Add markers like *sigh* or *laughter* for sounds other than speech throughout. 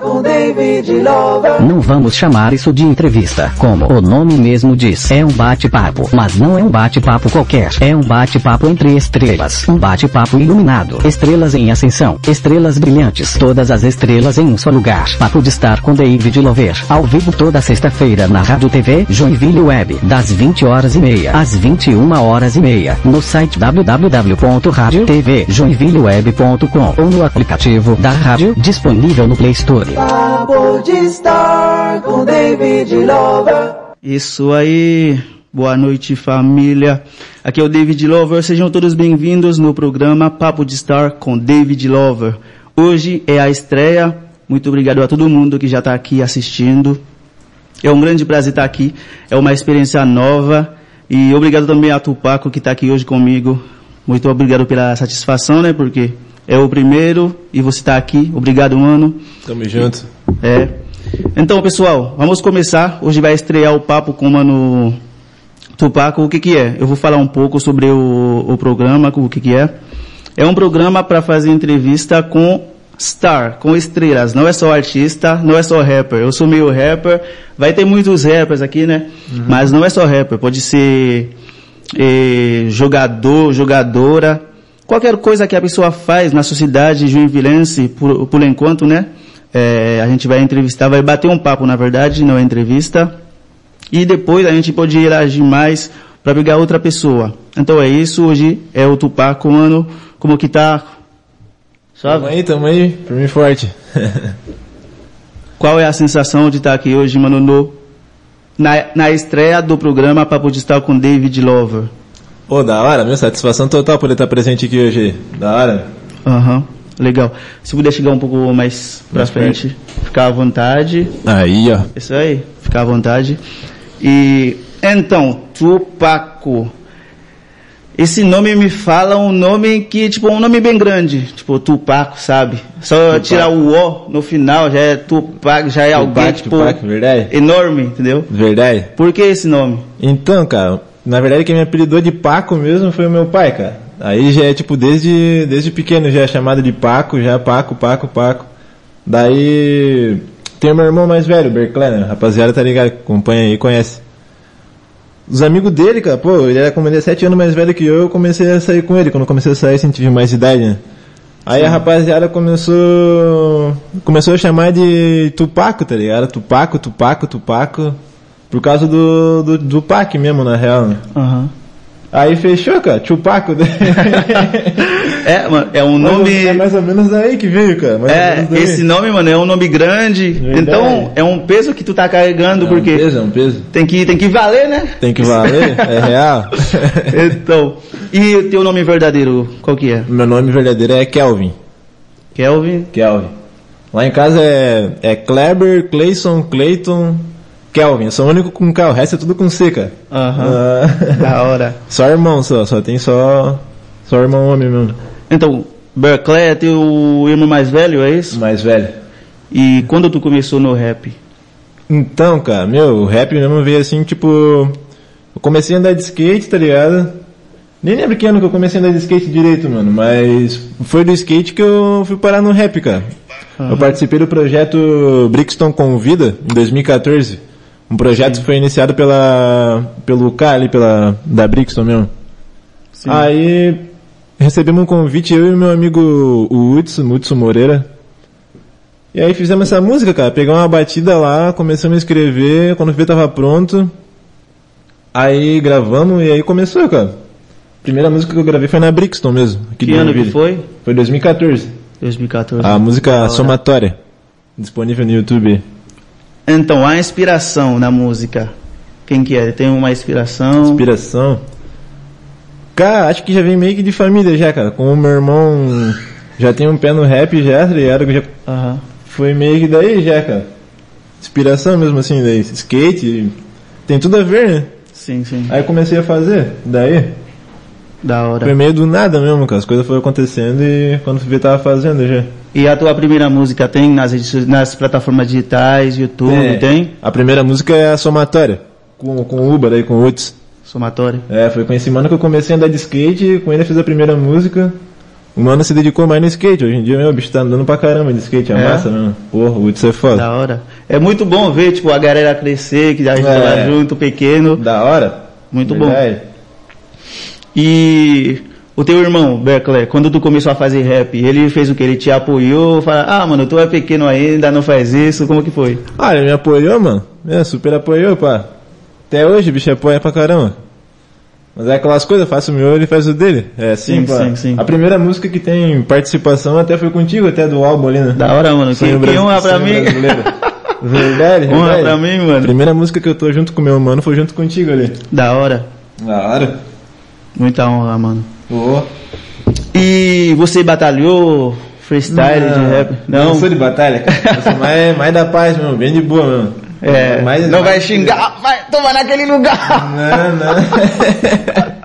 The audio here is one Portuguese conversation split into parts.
Com David Lover. Não vamos chamar isso de entrevista, como o nome mesmo diz. É um bate-papo, mas não é um bate-papo qualquer. É um bate-papo entre estrelas. Um bate-papo iluminado. Estrelas em ascensão. Estrelas brilhantes. Todas as estrelas em um só lugar. Papo de Star com David Lover. Ao vivo toda sexta-feira na Rádio TV Joinville Web. Das 20 horas e meia às 21 horas e meia. No site www.radiotvjoinvilleweb.com ou no aplicativo da rádio disponível no Play Store. Papo de Star com David Lover. Isso aí. Boa noite, família. Aqui é o David Lover. Sejam todos bem-vindos no programa Papo de Star com David Lover. Hoje é a estreia. Muito obrigado a todo mundo que já está aqui assistindo. É um grande prazer estar aqui. É uma experiência nova. E obrigado também a Tupaco que está aqui hoje comigo. Muito obrigado pela satisfação, né? Porque é o primeiro e você está aqui. Obrigado, mano. Tamo junto. É. Então, pessoal, vamos começar. Hoje vai estrear o papo com o mano Tupaco. O que que é? Eu vou falar um pouco sobre o, o programa, o que que é. É um programa para fazer entrevista com star, com estrelas. Não é só artista, não é só rapper. Eu sou meio rapper. Vai ter muitos rappers aqui, né? Mas não é só rapper. Pode ser eh, jogador, jogadora. Qualquer coisa que a pessoa faz na sociedade joinvilense, por, por enquanto, né? Eh, a gente vai entrevistar, vai bater um papo, na verdade, não é entrevista. E depois a gente pode ir agir mais para pegar outra pessoa. Então é isso, hoje é o Tupaco, mano. Como que tá? Tamo Sabe? aí, tamo aí. Mim forte. *laughs* Qual é a sensação de estar aqui hoje, mano, no, na, na estreia do programa Papo de Estar com David Lover? Ô, da hora, meu. Satisfação total poder estar presente aqui hoje. Da hora. Aham, legal. Se puder chegar um pouco mais pra Mais frente, ficar à vontade. Aí, ó. Isso aí, ficar à vontade. E então, Tupaco. Esse nome me fala um nome que, tipo, um nome bem grande. Tipo, Tupaco, sabe? Só tirar o O no final já é Tupac, já é alguém, Tupac, tipo, Tupac, verdade? enorme, entendeu? Verdade. Por que esse nome? Então, cara, na verdade quem me apelidou de Paco mesmo foi o meu pai, cara. Aí já é tipo desde, desde pequeno já é chamado de Paco, já Paco, Paco, Paco. Daí tem o meu irmão mais velho, Berclé, né? Rapaziada tá ligado, acompanha aí, conhece. Os amigos dele, cara, pô, ele era como ele é sete anos mais velho que eu, eu comecei a sair com ele. Quando eu comecei a sair, assim, tive mais idade, né? Aí a rapaziada começou começou a chamar de Tupaco, tá ligado? Tupaco, Tupaco, Tupaco. Por causa do, do, do Pac mesmo, na real, né? Aham. Aí fechou, cara, Tupaco. *laughs* É, mano, é um nome. É mais ou menos daí que veio, cara. Mais É, esse nome, mano, é um nome grande. Verdade. Então, é um peso que tu tá carregando, é um porque peso, é um peso. tem que, tem que valer, né? Tem que valer, é real. *laughs* Então, e o teu nome verdadeiro, qual que é? Meu nome verdadeiro é Kelvin. Kelvin? Kelvin. Lá em casa é, é Kleber, Clayson, Clayton, Kelvin. Eu sou o único com K, o resto é tudo com C, cara. Aham. Ah, Da hora. *laughs* só irmão, só, só tem só, só irmão homem mesmo. Então, Berkeley é teu irmão mais velho, é isso? Mais velho. E quando tu começou no rap? Então, cara, meu, o rap mesmo veio assim, tipo. Eu comecei a andar de skate, tá ligado? Nem lembro que ano que eu comecei a andar de skate direito, mano, mas foi do skate que eu fui parar no rap, cara. Eu participei do projeto Brixton Convida, em 2014. Um projeto que foi iniciado pela, pelo K ali, pela, da Brixton mesmo. Aí recebemos um convite, eu e meu amigo o Hudson, Hudson Moreira. E aí fizemos essa música, cara. Pegamos uma batida lá, começamos a escrever, quando o tava pronto. Aí gravamos e aí começou, cara. Primeira música que eu gravei foi na Brixton mesmo. Aqui Que ano que foi? Foi 2014. 2014. A música. Somatória. Disponível no YouTube. Então, a inspiração na música. Quem que é? Tem uma inspiração? Inspiração. Cara, acho que já vem meio que de família já, cara. Como o meu irmão já tem um pé no rap já, tá ligado? Já Aham. foi meio que daí já, cara. Inspiração mesmo assim, daí. Skate, tem tudo a ver, né? Sim, sim. Aí eu comecei a fazer, daí. Da hora. Foi meio do nada mesmo, cara. As coisas foram acontecendo e quando ver tava fazendo já. E a tua primeira música tem nas, nas plataformas digitais, YouTube, É, tem? A primeira música é a somatória. Com, com o Uber aí, com o Uts. Somatório. É, foi com esse mano que eu comecei a andar de skate, com ele eu fiz a primeira música. o mano se dedicou mais no skate. Hoje em dia, meu, o bicho tá andando pra caramba de skate, é, É? massa mesmo. Porra, o Hudson é foda. Da hora. É muito bom ver, tipo, a galera crescer, que a gente É. tá lá junto, pequeno. Da hora. Muito bom. E o teu irmão, Berkeley, quando tu começou a fazer rap, ele fez o que? Ele te apoiou? Fala, ah, mano, tu é pequeno ainda, não faz isso, como que foi? Ah, ele me apoiou, mano. É, super apoiou, pá. Até hoje o bicho apoia pra caramba. Mas é aquelas coisas, faço o meu, ele faz o dele. É assim, Sim, pá. sim, sim. A primeira música que tem participação até foi contigo, até do álbum ali, né? Da hora, mano. Sonho Que, que honra pra mim. Verdade, *laughs* Honra verdade. pra mim, A mano. primeira música que eu tô junto com meu mano foi junto contigo ali. Da hora. Da hora. Muita honra, mano. Pô. E você batalhou freestyle de rap? Não sou de batalha, cara. Eu sou mais, *laughs* mais da paz mesmo, bem de boa mesmo. É, Mais- não vai mais- xingar, vai tomar naquele lugar. Não, não. *laughs*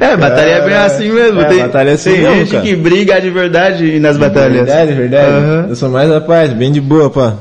É, batalha é bem assim mesmo. é, tem batalha é assim tem mesmo, gente cara. que briga de verdade nas batalhas. Verdade, verdade. Aham. Eu sou mais da paz, bem de boa, pá.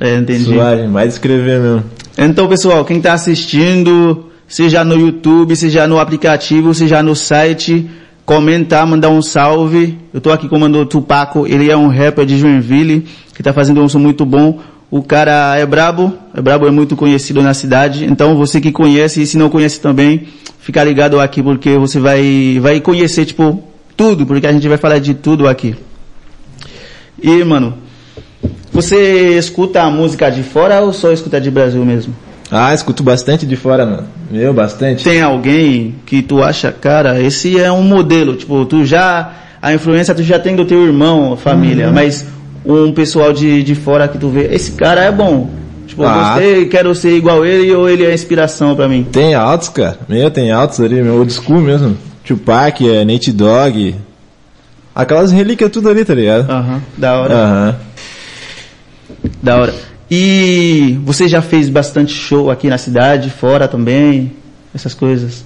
É, entendi. Suave, mais de escrever mesmo. Então, pessoal, quem está assistindo, seja no YouTube, seja no aplicativo, seja no site, comentar, mandar um salve. Eu tô aqui com o Mano Tupaco, ele é um rapper de Joinville, que tá fazendo um som muito bom. O cara é brabo, é brabo, é muito conhecido na cidade. Então, você que conhece e se não conhece também, fica ligado aqui porque você vai, vai conhecer, tipo, tudo, porque a gente vai falar de tudo aqui. E, mano, você escuta a música de fora ou só escuta de Brasil mesmo? Ah, escuto bastante de fora, mano. Meu, bastante. Tem alguém que tu acha, cara, esse é um modelo, tipo, tu já, a influência tu já tem do teu irmão, família, mas um pessoal de, de fora que tu vê, esse cara é bom. Tipo, eu Ah. gostei, quero ser igual ele ou ele é inspiração pra mim. Tem altos, cara. Meu, tem altos ali, meu old school mesmo. Tupac, é, Nate Dogg. Aquelas relíquias tudo ali, tá ligado? Aham, da hora, Aham. da hora. E você já fez bastante show aqui na cidade, fora também, essas coisas?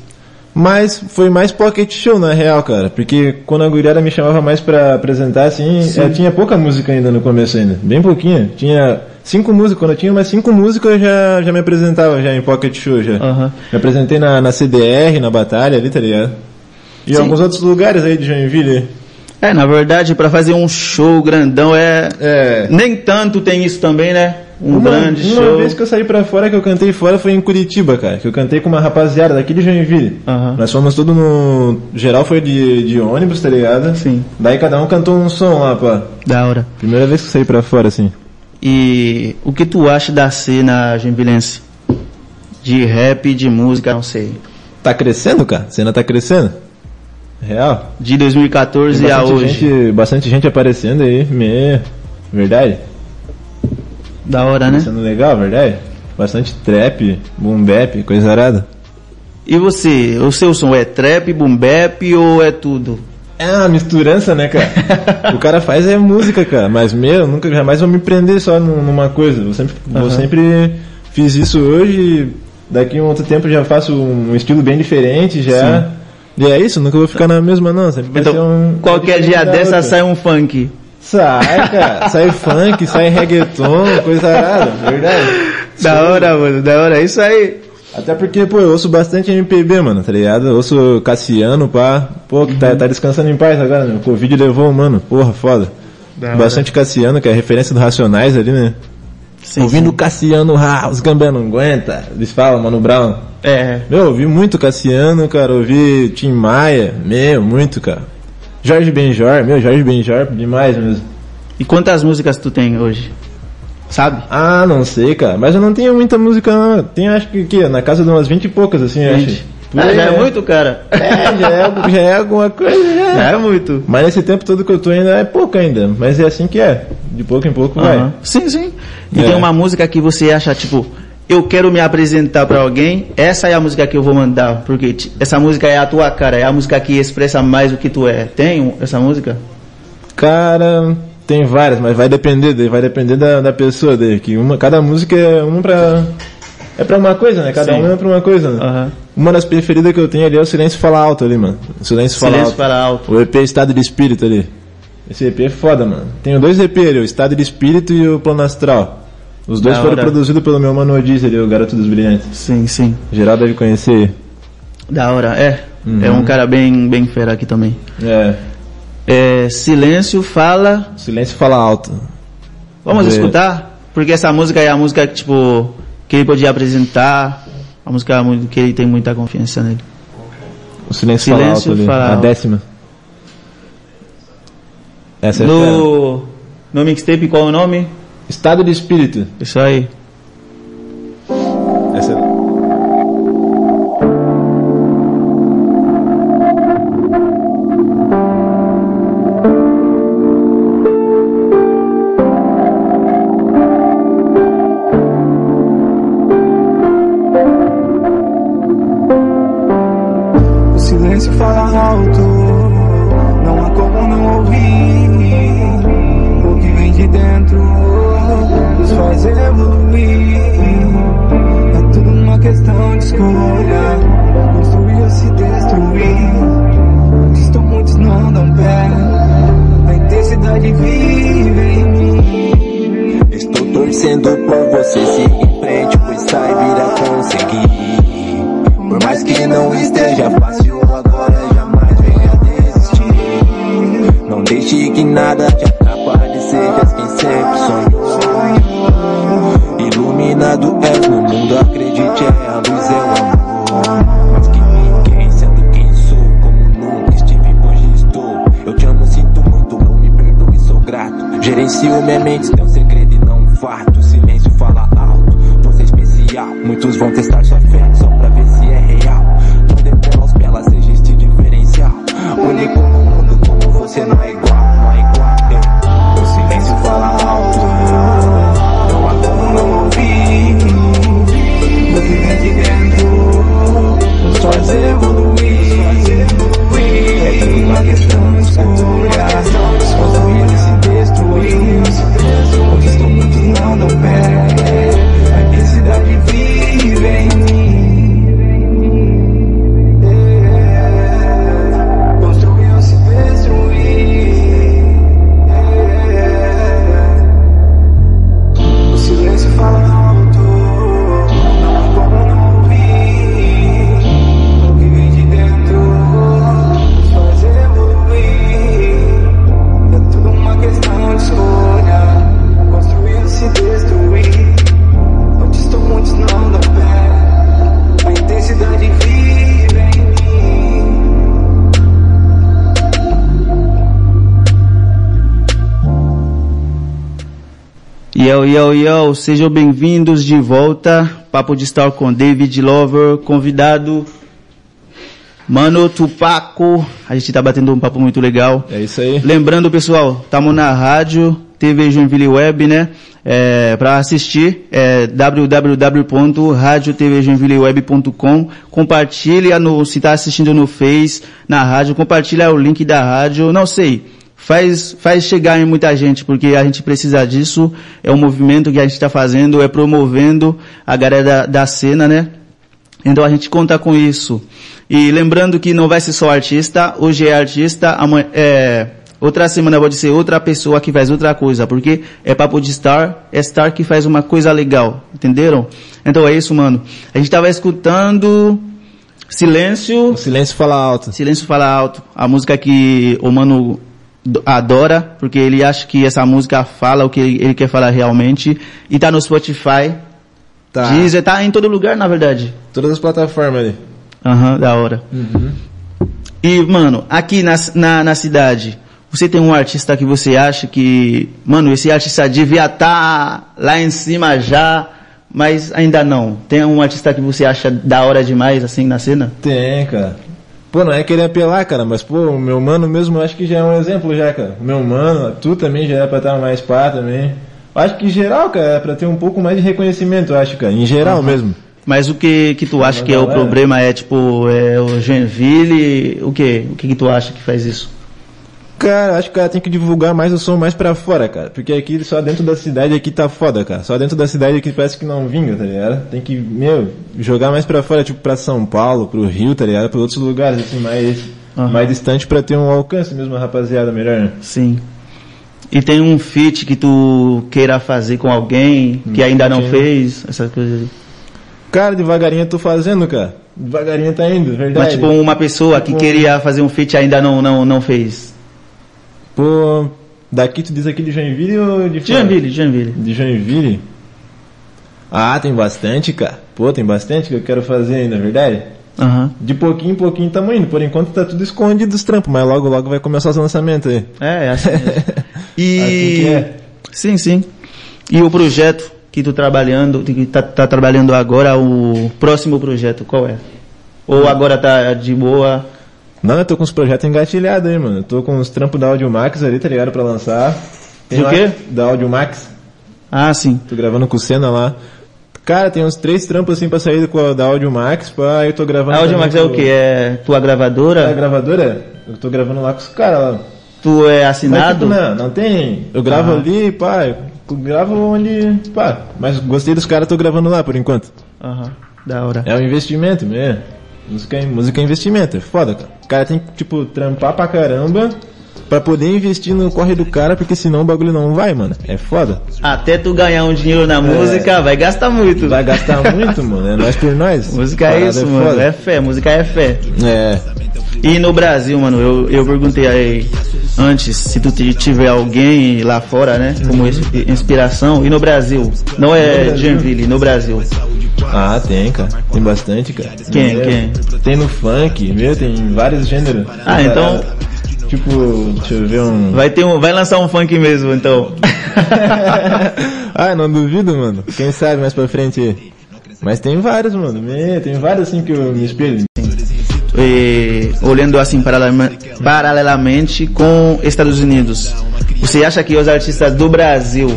Mas foi mais pocket show na real, cara. Porque quando a guriada me chamava mais pra apresentar, assim, eh, tinha pouca música ainda no começo ainda. Bem pouquinha. Tinha cinco músicas. Quando eu tinha mais cinco músicas, eu já, já me apresentava já em pocket show já. Aham. Me apresentei na, na CDR, na Batalha ali, tá ligado? E Sim. alguns outros lugares aí de Joinville. É, na verdade, pra fazer um show grandão é... É. Nem tanto tem isso também, né? Um uma, grande uma show. vez que eu saí pra fora, que eu cantei fora, foi em Curitiba, cara. Que eu cantei com uma rapaziada daqui de Joinville. Nós fomos tudo no... Geral foi de, de ônibus, tá ligado? Sim. Daí cada um cantou um som lá, pá. Da hora. Primeira vez que eu saí pra fora, assim. E o que tu acha da cena joinvilense? De rap, de música, não sei. Tá crescendo, cara? A cena tá crescendo? Real. De 2014 Tem a hoje. gente, bastante gente aparecendo aí. Me... Verdade? Da hora, né? Sendo legal, verdade? Bastante trap, boom bap, coisa arada. E você, o seu som é trap, boom bap ou é tudo? É uma misturança, né, cara? *laughs* o cara faz é música, cara. Mas meu, nunca jamais vou me prender só num- numa coisa. Eu sempre, eu Aham. sempre fiz isso hoje. e Daqui a um outro tempo já faço um estilo bem diferente já. E é isso, nunca vou ficar na mesma não. Sempre vai ser Então, um. qualquer dia dessa sai um funk. Sai, cara. Sai funk, sai reggaeton, coisa arada, verdade. Da hora, mano, da hora. É Isso aí. Até porque, pô, eu ouço bastante MPB, mano, tá ligado? Eu ouço Cassiano, pá. Pô, que Uhum. tá, tá descansando em paz agora, né? O Covid levou, mano. Porra, foda. Da hora. Bastante Cassiano, que é referência do Racionais ali, né? Sim, Ouvindo sim. Cassiano, ah, os gambé não aguenta. Eles falam, Mano Brown. É. Meu, ouvi muito Cassiano, cara. Ouvi Tim Maia. Meu, muito, cara. Jorge Benjor, meu, Jorge Benjor, demais mesmo. E quantas músicas tu tem hoje? Sabe? Ah, não sei, cara. Mas eu não tenho muita música, não. Tenho, acho que, que na casa de umas 20 e poucas, assim, eu acho. Gente. Ah, já é muito, cara. É, já é, já é alguma coisa, já. Já é muito. Mas nesse tempo todo que eu tô ainda é pouco ainda. Mas é assim que é. De pouco em pouco vai. Aham. Sim, sim. E É. tem uma música que você acha, tipo, eu quero me apresentar pra alguém, essa é a música que eu vou mandar, porque essa música é a tua cara, é a música que expressa mais o que tu é. Tem essa música? Cara, tem várias, mas vai depender, vai depender da, da pessoa daí, que uma, cada música é uma pra. É pra uma coisa, né? Cada Sim. uma é pra uma coisa, né? Aham. Uma das preferidas que eu tenho ali é o Silêncio Fala Alto ali, mano. O Silêncio Fala Silêncio Alto. para alto. O EP Estado de Espírito ali. Esse EP é foda, mano. Tenho dois EP ali, o Estado de Espírito e o Plano Astral. Os dois Da foram hora. produzidos pelo meu mano Odiz ali, o Garoto dos Brilhantes. Sim, sim. Geral deve conhecer. Da hora, é. Uhum. É um cara bem, bem fera aqui também. É. É, silêncio fala. Silêncio fala alto. Vamos É. escutar? Porque essa música é a música que, tipo, que ele podia apresentar. A música mu- que ele tem muita confiança nele. O silêncio, Silêncio fala alto ali. fala a alto. décima. Essa é. No, no mixtape, qual é o nome? Estado de espírito. Isso aí. Vão testar Yo, yo, sejam bem-vindos de volta. Papo de Star com David Lover, convidado. Mano Tupaco, a gente tá batendo um papo muito legal. É isso aí. Lembrando, pessoal, estamos na rádio, TV Joinville Web, né? É, para assistir, é www.radiotvjoinvilleweb.com. Compartilha no, se tá assistindo no Face, na rádio, compartilha o link da rádio, não sei. Faz, faz chegar em muita gente, porque a gente precisa disso. É um movimento que a gente está fazendo, é promovendo a galera da, da cena, né? Então a gente conta com isso. E lembrando que não vai ser só artista, hoje é artista, amanhã, é, outra semana pode ser outra pessoa que faz outra coisa, porque é papo de star, é star que faz uma coisa legal, entenderam? Então é isso, mano. A gente tava escutando Silêncio, O silêncio fala alto. Silêncio Fala Alto, a música que o mano adora, porque ele acha que essa música fala o que ele, ele quer falar realmente, e tá no Spotify, Tá. Deezer, tá em todo lugar na verdade. Todas as plataformas ali. Aham, da hora. E, mano, aqui na, na, na cidade, você tem um artista que você acha que, mano, esse artista devia estar lá em cima já, mas ainda não. Tem um artista que você acha da hora demais, assim, na cena? Tem, cara. Pô, não é querer apelar, cara, mas pô, o meu mano mesmo acho que já é um exemplo já, cara. O meu mano, tu também já é pra estar mais pá também. Acho que em geral, cara, é pra ter um pouco mais de reconhecimento, acho, cara. Em geral mesmo. Mas o que que tu acha que é o problema? É tipo, é o Genville, o que? O que que tu acha que faz isso? Cara, acho que o cara tem que divulgar mais o som mais pra fora, cara. Porque aqui, só dentro da cidade aqui tá foda, cara. Só dentro da cidade aqui parece que não vinga, tá ligado? Tem que, meu, jogar mais pra fora, tipo pra São Paulo, pro Rio, tá ligado? Pra outros lugares, assim, mais, Aham. mais distante pra ter um alcance mesmo, rapaziada, melhor, né? Sim. E tem um feat que tu queira fazer com alguém que ainda não fez, essas coisas. Cara, devagarinho eu tô fazendo, cara. Devagarinho tá indo, verdade. Mas tipo uma pessoa que Tipo, queria fazer um feat ainda não não não fez. Pô, daqui tu diz aqui de Joinville ou de fora? Joinville, Joinville. De Joinville? Ah, tem bastante, cara. Pô, tem bastante que eu quero fazer ainda, é verdade? Aham. De pouquinho em pouquinho tamo indo. Por enquanto tá tudo escondido os trampos, mas logo logo vai começar os lançamentos aí. É, é assim. *laughs* E... Assim que é. Sim, sim. E o projeto que tu trabalhando, que tá, tá trabalhando agora, o próximo projeto, qual é? Ou agora tá de boa? Não, eu tô com os projetos engatilhados aí, mano. Eu tô com os trampos da Audio Max ali, tá ligado? Pra lançar. Do lá- quê? Da Audio Max. Ah, sim. Tô gravando com o Senna lá. Cara, tem uns três trampos assim pra sair da Audio Max, pá, eu tô gravando. A Audio Max é o que? É tua É a gravadora? gravadora? Eu tô gravando lá com os caras lá. Tu é Mas, tipo, assinado? não, não tem. Eu gravo Ah. ali, pá, eu gravo onde. pá. Mas gostei dos caras, tô gravando lá por enquanto. Aham, da hora. É um investimento mesmo. Música é, música é investimento, é foda, cara. O cara tem que, tipo, trampar pra caramba pra poder investir no corre do cara, porque senão o bagulho não vai, mano. É foda. Até tu ganhar um dinheiro na música, vai gastar muito. Vai gastar muito, mano. É nós por nós. Música é isso, mano. foda. É fé, música é fé. É. E no Brasil, mano, eu, eu perguntei aí antes se tu tiver alguém lá fora, né, como ins- inspiração. E no Brasil? Não é? Joinville, no Brasil. Ah, tem, cara. Tem bastante, cara. Quem, Meu, quem? Tem no funk, meu, tem vários gêneros. Ah, então- Tipo, deixa eu ver um. Vai ter um, vai lançar um funk mesmo, então. *laughs* ah, não duvido, mano. Quem sabe mais pra frente. Mas tem vários, mano. Meu, tem vários assim que eu me espelho. E, olhando assim paralelamente com Estados Unidos, você acha que os artistas do Brasil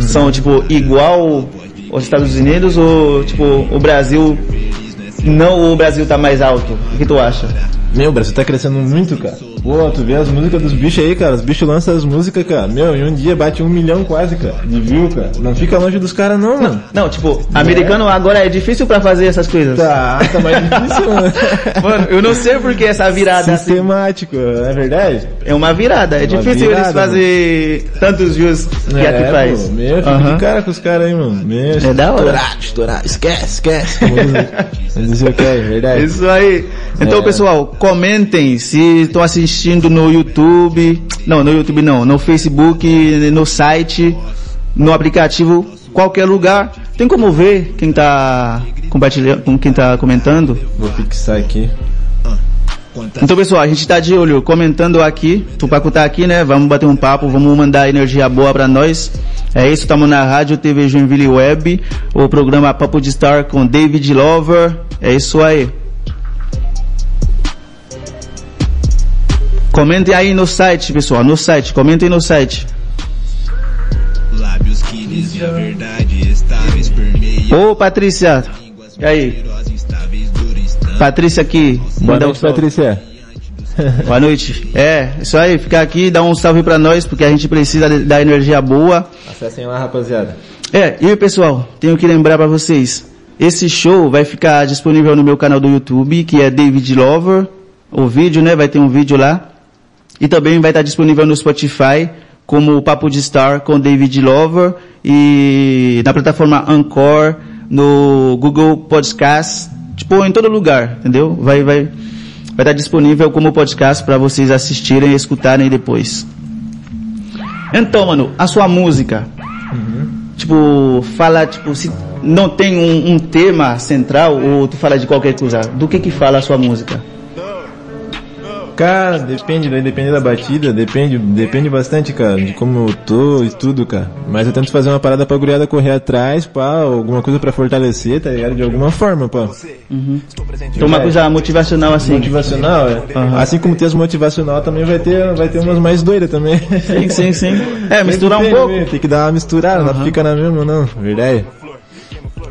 são tipo igual aos Estados Unidos ou tipo o Brasil não o Brasil tá mais alto? O que tu acha? Meu, o Brasil tá crescendo muito, cara. Pô, tu vê as músicas dos bichos aí, cara. Os bichos lançam as músicas, cara. Meu, em um dia bate um milhão quase, cara. De view, cara. Não fica longe dos caras, não, mano. Não, tipo, americano agora é difícil pra fazer essas coisas. Tá, tá mais difícil, mano. *laughs* Mano, eu não sei porque essa virada assim, Sistemático, é verdade? é uma virada. É Uma difícil virada, eles fazer tantos views que é, aqui faz. Pô, meu, fica de cara com os caras aí, mano. Meu, É da hora. Estourar. Esquece, esquece. *laughs* Como dizer o que é, verdade. Isso aí. Então, É. pessoal, comentem se estão assistindo no YouTube. Não, no YouTube não. No Facebook, no site, no aplicativo, qualquer lugar. Tem como ver quem tá compartilhando, com quem tá comentando? Vou fixar aqui. Então, pessoal, a gente tá de olho, comentando aqui. Tupaco tá aqui, né? Vamos bater um papo, vamos mandar energia boa pra nós. É isso, estamos na Rádio TV Joinville Web, o programa Papo de Star com David Lover. É isso aí. Comentem aí no site, pessoal, no site, comentem no site. Lábios que dizem a verdade, estáveis permeiam Ô, Patrícia, e aí? Patrícia aqui, Boa um noite, salve. Patrícia. Boa noite. É, isso aí, ficar aqui, dá um salve pra nós, porque a gente precisa de- da energia boa. Acessem lá, rapaziada. É, e pessoal, tenho que lembrar pra vocês, esse show vai ficar disponível no meu canal do YouTube, que é David Lover, o vídeo, né, vai ter um vídeo lá. E também vai estar disponível no Spotify, como o Papo de Star com David Lover, e na plataforma Anchor, no Google Podcast, tipo, em todo lugar, entendeu? Vai, vai, vai estar disponível como podcast para vocês assistirem e escutarem depois. Então, mano, a sua música, tipo, fala, tipo, se não tem um, um tema central ou tu fala de qualquer coisa, do que que fala a sua música? Cara, depende, daí depende da batida, depende, depende bastante, cara, de como eu tô e tudo, cara. Mas eu tento fazer uma parada pra guriada correr atrás, pá, alguma coisa pra fortalecer, tá ligado? De alguma forma, pá. Então uma coisa motivacional assim. Motivacional, é. Aham. Assim como tem as motivacional, também vai ter, vai ter umas mais doidas também. Sim, sim, sim. É, misturar um pouco. né? Tem que dar uma misturada, não fica na mesma, não. Verdade?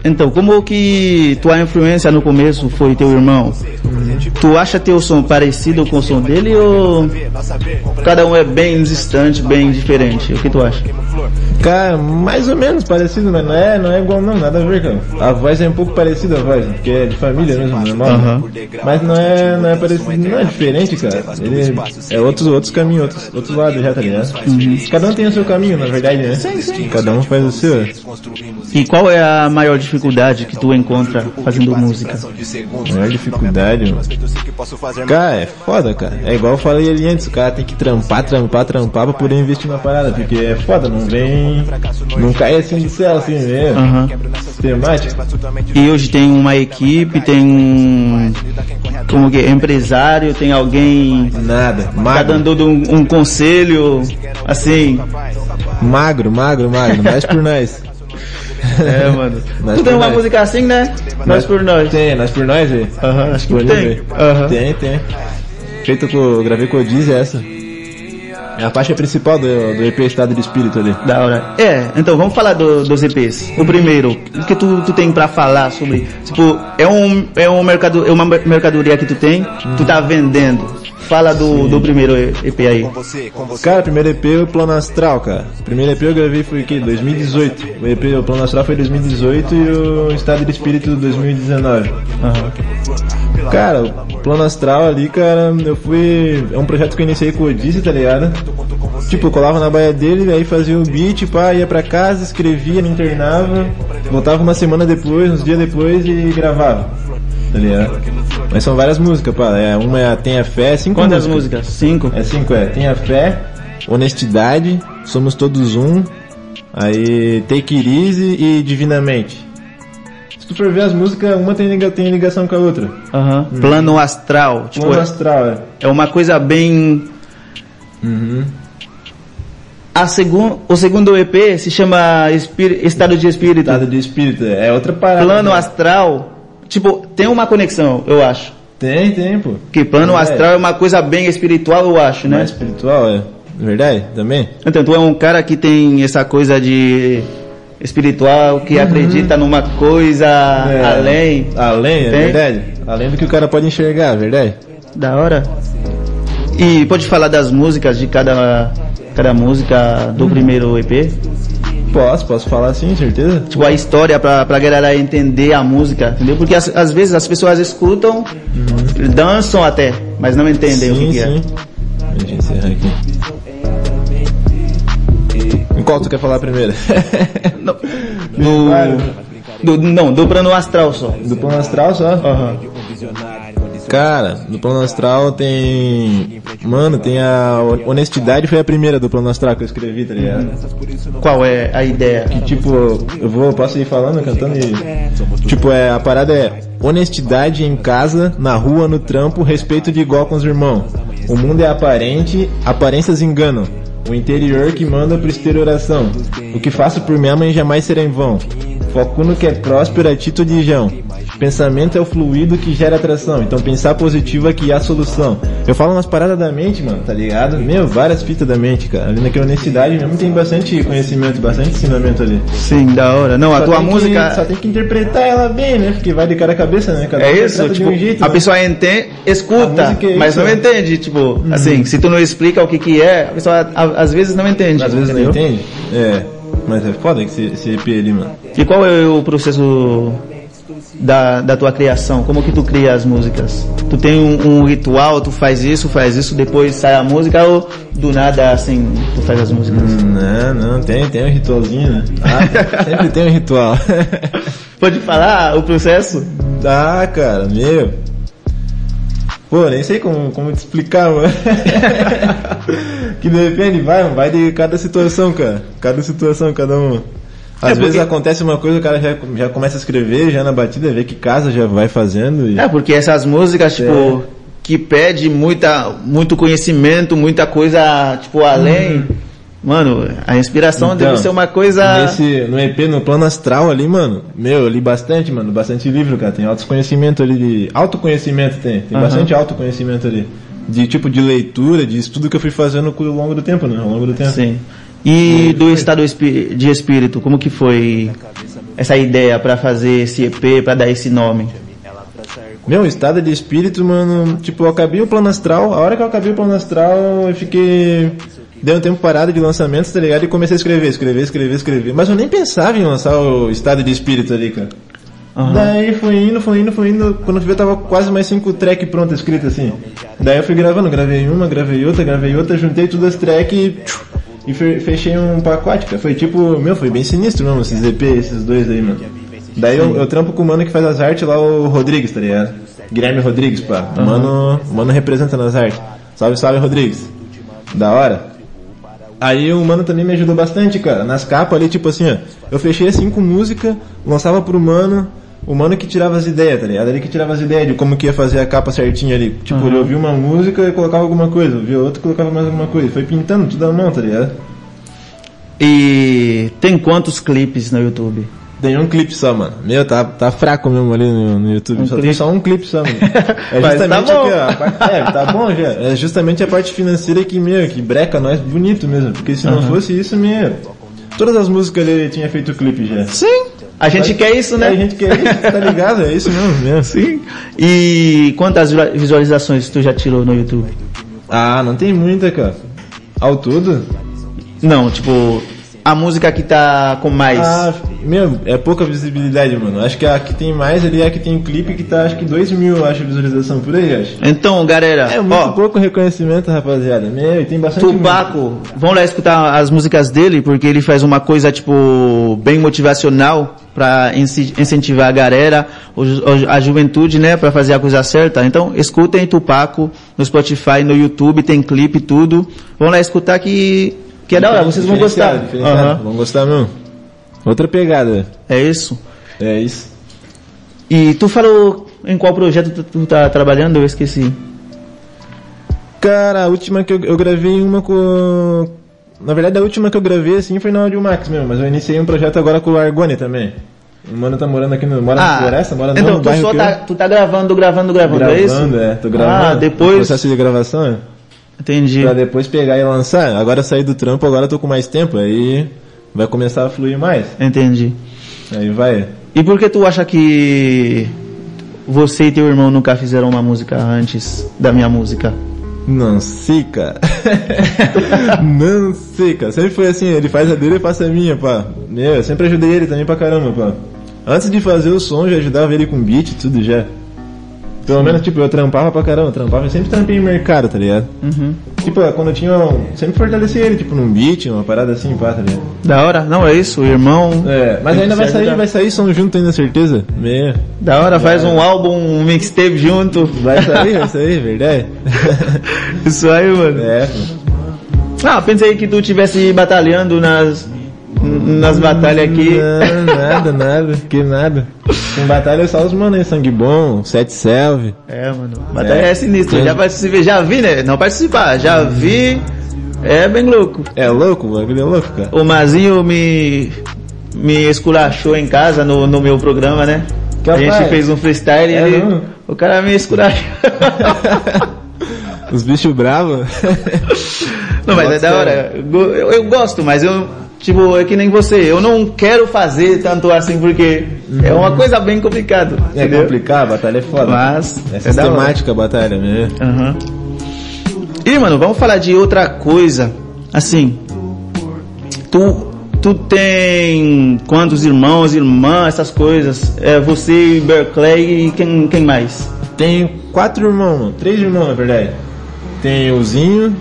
Então, como que tua influência no começo foi teu irmão? Tu acha teu som parecido com o som dele ou cada um é bem distante, bem diferente? O que tu acha? Cara, mais ou menos parecido, mas não é, não é igual não, nada a ver, cara. A voz é um pouco parecida a voz, porque é de família mesmo, normal. Aham. Mas não é, não é parecido, não é diferente, cara. Ele é outros, outros caminhos, outros, outros lados já, tá ligado? Cada um tem o seu caminho, na verdade, né? Sim, sim. Cada um faz o seu. E qual é a maior diferença dificuldade que tu encontra fazendo música? Maior dificuldade, mano. Cara, é foda, cara. É igual eu falei ali antes, o cara tem que trampar, trampar, trampar pra poder investir na parada, porque é foda, não vem. Não cai assim do céu, assim mesmo. Aham. Sistemático. E hoje tem uma equipe, tem um como que é, empresário, tem alguém Nada. tá Magro, dando um, um conselho, assim. magro, magro, magro. Mais por nós. É, *laughs* mano. Nós tu tem uma nós. música assim, né? Nós por nós. Tem, nós por nós, velho. Aham, acho que Pode tem. Aham. Tem, tem. Feito com, gravei com o Diz essa. É a faixa principal do, do EP Estado de Espírito ali. Da hora. É, então vamos falar do- dos EPs. O primeiro, o que tu, tu tem pra falar sobre? Tipo, é um, é um mercado, é uma mer- mercadoria que tu tem, tu tá vendendo. Fala do, do primeiro EP aí. Cara, o primeiro EP é o Plano Astral, cara. O primeiro EP eu gravei foi o quê? 2018. O EP, o Plano Astral foi 2018 e o Estado de Espírito 2019. Cara, o Plano Astral ali, cara, eu fui. É um projeto que eu iniciei com o Odisse, tá ligado? Tipo, eu colava na baia dele, aí fazia o beat, pá, ia pra casa, escrevia, me internava, voltava uma semana depois, uns dias depois e gravava. Tá ligado? Mas são várias músicas, pá. É, uma é a Tenha Fé, cinco Quantas músicas. músicas? Cinco? É cinco, é. Tenha fé, honestidade, somos todos um, aí take it easy e divinamente. Se tu for ver as músicas, uma tem, liga- tem ligação com a outra. Aham. Plano astral. Tipo, Plano é- astral, é. é uma coisa bem. Uhum. A segun, o segundo EP se chama Espí- Estado de Espírito. Estado de espírito, é outra parada. Plano né? astral. Tipo, tem uma conexão, eu acho. Tem, tem, pô. Que plano É. astral é uma coisa bem espiritual, eu acho, né? Mais espiritual, é. Verdade? Também? Então, tu é um cara que tem essa coisa de espiritual, que acredita numa coisa Uhum. É. além. Além, é Tem? verdade? Além do que o cara pode enxergar, verdade? Da hora. E pode falar das músicas de cada, cada música Uhum. do primeiro EP? Posso, posso falar sim, certeza? Tipo, a história pra, pra galera entender a música, entendeu? Porque às, às vezes as pessoas escutam, dançam até, mas não entendem o que, Uhum. sim, que é. sim. Deixa eu encerrar aqui. Em qual tu quer falar primeiro? *laughs* No, do, não, do plano astral só. Do plano astral só? Aham. Cara, no plano astral tem. Mano, tem a. Honestidade foi a primeira do plano astral que eu escrevi, tá ligado? Qual é a ideia? Que tipo, eu vou, posso ir falando, cantando e. Tipo, é, a parada é honestidade em casa, na rua, no trampo, respeito de igual com os irmãos. O mundo é aparente, aparências enganam. O interior que manda pro exterior oração. O que faço por minha mãe jamais será em vão. Foco no que é próspero, atitude e jão. Pensamento é o fluido que gera atração. Então pensar positivo é que há solução. Eu falo umas paradas da mente, mano, tá ligado? Meu, várias fitas da mente, cara. Ali naquela honestidade mesmo tem bastante conhecimento, bastante ensinamento ali. Sim, da hora. Não, a Só tua tem que- música. só tem que interpretar ela bem, né? Porque vai de cada cabeça, né? Cada É isso, de tipo, um jeito, a né? pessoa entende, A escuta, é mas isso, não entende, tipo, assim, se tu não explica o que que é, a pessoa a- às vezes não entende. Às vezes não entendeu? entende. É. Mas é foda esse, esse EP ali, mano. E qual é o processo da, da tua criação? Como que tu cria as músicas? Tu tem um, um ritual, tu faz isso, faz isso, depois sai a música ou do nada assim tu faz as músicas? Não, não, tem, tem um ritualzinho, né? Ah, *laughs* sempre tem um ritual. Pode falar o processo? ah, cara, meu. Pô, nem sei como, como te explicar, mano. *laughs* que depende, vai, vai de cada situação, cara. Cada situação, cada uma. Às É, porque- vezes acontece uma coisa, o cara já, já começa a escrever, já na batida, vê que casa já vai fazendo. E... É, porque essas músicas, tipo, que pede muita, muito conhecimento, muita coisa, tipo, além. Mano, a inspiração deve ser uma coisa. Então, Nesse, no EP, no plano astral ali, mano, meu, eu li bastante, mano, bastante livro, cara. Tem autoconhecimento ali de. Autoconhecimento tem, tem Aham. bastante autoconhecimento ali. De tipo de leitura, de estudo que eu fui fazendo ao longo do tempo, né? Ao longo do tempo. Sim. E do estado de espírito, como que foi essa ideia pra fazer esse EP, pra dar esse nome? Meu, estado de espírito, mano, tipo, eu acabei o plano astral, a hora que eu acabei o plano astral, eu fiquei. Dei um tempo parado de lançamentos, tá ligado? E comecei a escrever, escrever, escrever, escrever. Mas eu nem pensava em lançar o estado de espírito ali, cara. Aham. Daí foi indo, foi indo, foi indo. Quando eu vi, eu tava quase mais cinco tracks prontas escritas assim. Daí eu fui gravando, gravei uma, gravei outra, gravei outra, juntei todas as tracks e. tchu, E fe- fechei um pacote, cara. Foi tipo, meu, foi bem sinistro mesmo, esses EP, esses dois aí, mano. Daí eu, eu trampo com o mano que faz as artes lá, o Rodrigues, tá ligado? Guilherme Rodrigues, pá. O mano, mano representa nas artes. Salve, salve, Rodrigues. Da hora. Aí o mano também me ajudou bastante, cara. Nas capas ali, tipo assim, ó. Eu fechei assim com música, lançava pro mano. O mano que tirava as ideias, tá ligado? Ele que tirava as ideias de como que ia fazer a capa certinha ali. Tipo, ele ouvia uma música e colocava alguma coisa, ouvia outra e colocava mais alguma coisa. Foi pintando tudo à mão, tá ligado? E tem quantos clipes no YouTube? Tem um clipe só, mano. Meu, tá, tá fraco mesmo ali no, no YouTube. Um só clipe? tem só um clipe só, mano. *laughs* É Mas justamente tá aqui, ó, a parte- é, tá bom já. É justamente a parte financeira que, meu, que breca nós bonito mesmo. Porque se não fosse isso, meu. Todas as músicas ele tinha feito clipe já. Sim. A gente quer isso, né? A gente quer isso, tá ligado? É isso mesmo, mesmo. *laughs* Sim. E quantas vi- visualizações tu já tirou no YouTube? Ah, não tem muita, cara. Ao todo? Não, tipo, a música que tá com mais. Ah, meu, é pouca visibilidade, mano. Acho que a que tem mais ali é a que tem clipe que tá, acho que 2 mil, acho, visualização por aí, acho. Então, galera, É muito ó, pouco reconhecimento, rapaziada. Meu, e tem bastante Tupaco, vão lá escutar as músicas dele, porque ele faz uma coisa, tipo, bem motivacional pra inci- incentivar a galera, a juventude, né, pra fazer a coisa certa. Então, escutem Tupaco no Spotify, no YouTube, tem clipe, tudo. Vão lá escutar que, que é da hora, vocês vão gostar. Aham. Vão gostar mesmo. Outra pegada. É isso. É isso. E tu falou em qual projeto tu, tu tá trabalhando? Eu esqueci. Cara, a última que eu, eu gravei uma com... Na verdade, a última que eu gravei, assim, foi na Audio Max mesmo. Mas eu iniciei um projeto agora com o Argone também. O mano tá morando aqui no... Mora na Floresta, mora no então tu só tá, eu. tu tá gravando, gravando, gravando, é isso? Gravando, é. Tô gravando. Ah, depois... Processo de gravação, é. Entendi. Pra depois pegar e lançar. Agora eu saí do trampo, agora eu tô com mais tempo. Aí vai começar a fluir mais. Entendi. Aí vai. E por que tu acha que você e teu irmão nunca fizeram uma música antes da minha música? Não sei, cara. *laughs* não sei, cara. Sempre foi assim, ele faz a dele e faço a minha, pá. Meu, eu sempre ajudei ele também pra caramba, pá. Antes de fazer o som, já ajudava ele com beat e tudo já. Pelo menos, tipo, eu trampava pra caramba, trampava, eu sempre trampei em mercado, tá ligado? Uhum. Tipo, quando eu tinha um... Sempre fortaleci ele, tipo, num beat, uma parada assim, pá, tá ligado? Da hora? Não, é isso, o irmão. É, mas ainda vai sair, vai sair som junto ainda, certeza? Meia. Da hora, faz um álbum, um mixtape junto. Vai sair, vai sair, verdade? *laughs* Isso aí, mano. é, pô. Ah, pensei que tu tivesse batalhando nas nas batalhas aqui. Não, nada, nada, que nada. Em batalha é só os mano aí, sangue bom, sete selve. É, mano. Batalha é, É. sinistra. Já participei, já vi, né? Não participar, já vi. É bem louco. É louco, o bagulho é louco, cara. O Mazinho me me esculachou em casa no, no meu programa, né? A Capaz. gente fez um freestyle e É ele, mesmo? o cara me esculachou. *laughs* Os bichos bravos. Não, mas é da hora. Eu- eu gosto, mas eu, tipo, é que nem você. Eu não quero fazer tanto assim porque é uma coisa bem complicada. É entendeu? complicado, a batalha é foda. Mas é sistemática a batalha, né? Aham. E, mano, vamos falar de outra coisa. Assim, tu, tu tem quantos irmãos, irmãs, essas coisas? É você, Berkeley e quem, quem mais? Tenho quatro irmãos, mano. Três irmãos, na verdade. Tem o Zinho.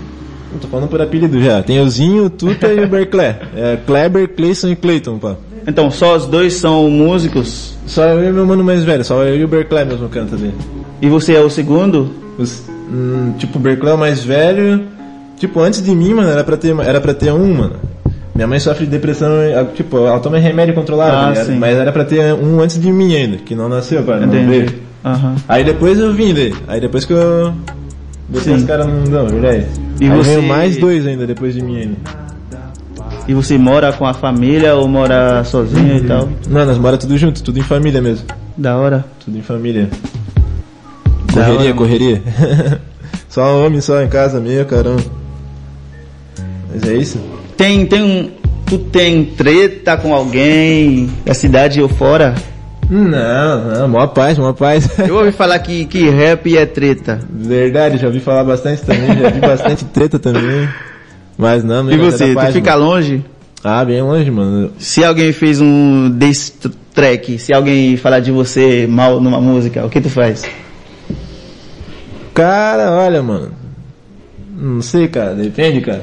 Não tô falando por apelido já. Tem o Zinho, o Tuta e o Berclé. É Kleber, Cleison e Clayton, pá. Então, só os dois são músicos Só eu e meu mano mais velho, só eu e o Berclé mesmo canta ali. e você é o segundo? Os, hum, tipo, o Berclé é o mais velho. Tipo, antes de mim, mano, era pra ter, era pra ter um, mano. Minha mãe sofre de depressão, eh, tipo, ela toma remédio controlado, Ah, sim. mas era pra ter um antes de mim ainda, que não nasceu, não Entendi. veio. Aham. Aí depois eu vim daí. Aí depois que eu. Depois Sim. os caras não dão, verdade. E Aí você- mais dois ainda depois de mim ainda. E você mora com a família ou mora sozinho e tal? Não, nós mora tudo junto, tudo em família mesmo. Da hora. Tudo em família. Da Correria, hora, correria. *laughs* só homem só em casa meio, caramba. Mas é isso? Tem, tem um. Tu tem treta com alguém da cidade ou fora? Não, não, mó paz, mó paz. *laughs* Eu ouvi falar que, que rap é treta. Verdade, já ouvi falar bastante também, já vi bastante treta também. Mas não, E meu, é você, da tu paz, fica mano. longe? Ah, bem longe, mano. Se alguém fez um diss track, se alguém falar de você mal numa música, o que tu faz? Cara, olha, mano. Não sei, cara, depende, cara.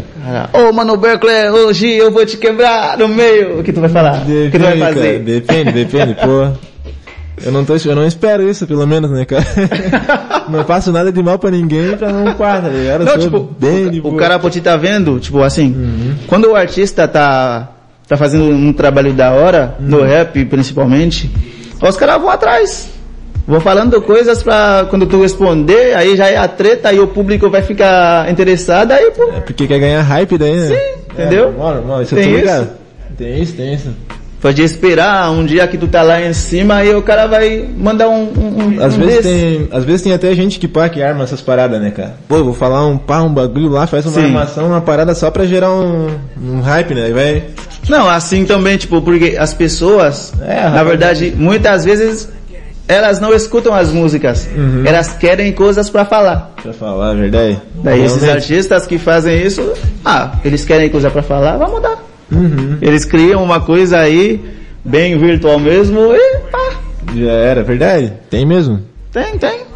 Ô, mano Berkeley, hoje eu vou te quebrar no meio. O que tu vai falar? o que tu vai Depende, fazer? cara, depende, depende, pô. Eu não, tô, eu não espero isso, pelo menos, né, cara? *laughs* não faço nada de mal pra ninguém pra não par, tá ligado? Não, tipo, bem o, o. Uhum. cara pode tá vendo, tipo assim, quando o artista tá, tá fazendo um trabalho da hora, Uhum. no rap principalmente, os caras vão atrás. Vão falando coisas pra quando tu responder, aí já é a treta, aí o público vai ficar interessado, aí pô, É porque quer ganhar hype daí, né? Sim, entendeu? mano, mano, isso Tem eu tô isso? ligado. Tem isso, tem isso. Pode esperar um dia que tu tá lá em cima, aí o cara vai mandar um, um, Às um vezes desse. tem, às vezes tem até gente que pá que arma essas paradas, né, cara? Pô, vou falar um pá, um bagulho lá, faz uma Sim. armação, uma parada só pra gerar um, um hype, né? Aí vai. Não, assim também, tipo, porque as pessoas, É, na verdade, muitas vezes elas não escutam as músicas, Uhum. elas querem coisas pra falar. Pra falar a verdade. Daí esses Realmente. artistas que fazem isso, ah, eles querem coisa pra falar, vamos dar. Uhum. Eles criam uma coisa aí, bem virtual mesmo, e pá, Já era, verdade? Tem mesmo. tem, tem.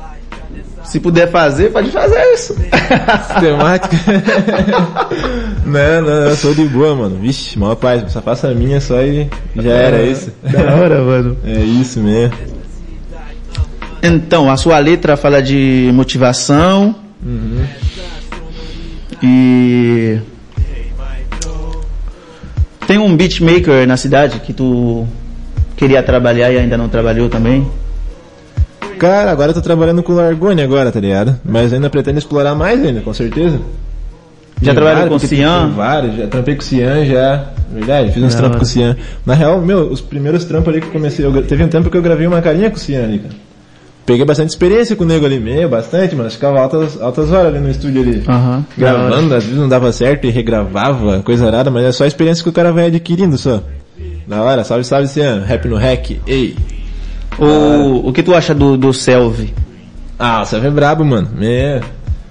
Se puder fazer, pode fazer isso. *laughs* Temática. *laughs* não, não, eu sou de boa, mano. Vixe, maior paz, só faço a minha só e já era isso. da hora, mano. É isso mesmo. Então, a sua letra fala de motivação. Uhum. E tem um beatmaker na cidade que tu queria trabalhar e ainda não trabalhou também. Cara, agora eu tô trabalhando com o Largone agora, tá ligado? Mas ainda pretendo explorar mais ainda, com certeza. Já trabalhou com o Cian? Vários, já trampei com o Cian já. Verdade, fiz uns trampos com o Cian. Na real, meu, os primeiros trampos ali que eu comecei, eu, teve um tempo que eu gravei uma carinha com o Cian ali, cara. Peguei bastante experiência com o nego ali, meio, bastante, mano. Ficava altas, altas horas ali no estúdio ali. Aham. Gravando, às vezes não dava certo e regravava, coisa rara, mas é só a experiência que o cara vai adquirindo só. Da hora, salve, salve, Cian. Rap no hack, ei. O, o que tu acha do, do Selvi? Ah, você é brabo, mano. É.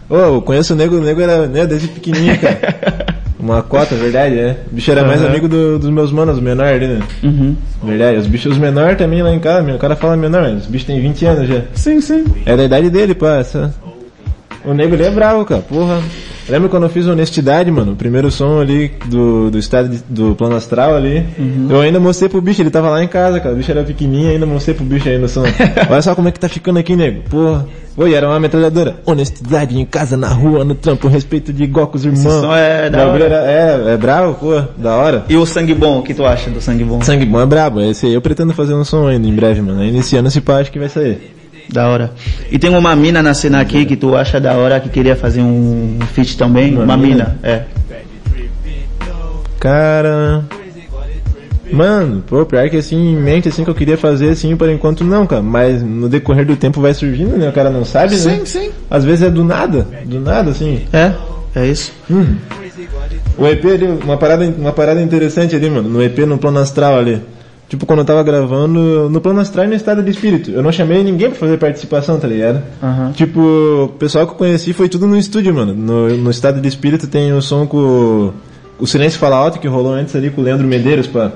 Ô, eu conheço o nego, o nego era né, desde pequenininho, cara. *laughs* Uma cota, verdade, é. O bicho era mais amigo do- dos meus manos, os menores ali, né? Uhum. Verdade, os bichos menores também lá em casa, meu. O cara fala menor, mas os bichos têm 20 anos já. Sim, sim. É da idade dele, pá. Essa... O nego ele é bravo, cara, porra. Lembra quando eu fiz Honestidade, mano? O primeiro som ali do, do estado de- do plano astral ali. Eu ainda mostrei pro bicho, ele tava lá em casa, cara. O bicho era pequenininho, ainda mostrei pro bicho aí no som. *laughs* Olha só como é que tá ficando aqui, nego. Porra. Oi, era uma metralhadora. Honestidade em casa, na rua, no trampo, respeito de igual com os irmãos. som é da hora. era- é, é bravo, pô, da hora. E o Sangue Bom, o que tu acha do Sangue Bom? Sangue bom é brabo, esse aí eu pretendo fazer um som ainda em breve, mano. Esse ano esse pá acho que vai sair. Da hora. E tem uma mina na cena aqui que tu acha da hora que queria fazer um feat também? Uma Uma, mina? mina? é. Cara. Mano, pô, pior que assim, em mente assim que eu queria fazer assim, por enquanto não, cara. Mas no decorrer do tempo vai surgindo, né? O cara não sabe, né? Sim, sim. Às vezes é do nada, do nada, assim. É, é isso. O EP ali, uma parada, uma parada interessante ali, mano, no EP no plano astral ali. Tipo, quando eu tava gravando, no plano astral e no estado de espírito. Eu não chamei ninguém pra fazer participação, tá ligado? Aham. Tipo, o pessoal que eu conheci foi tudo no estúdio, mano. No, no estado de espírito tem o som com o, Silêncio Fala Alto que rolou antes ali com o Leandro Medeiros, pá.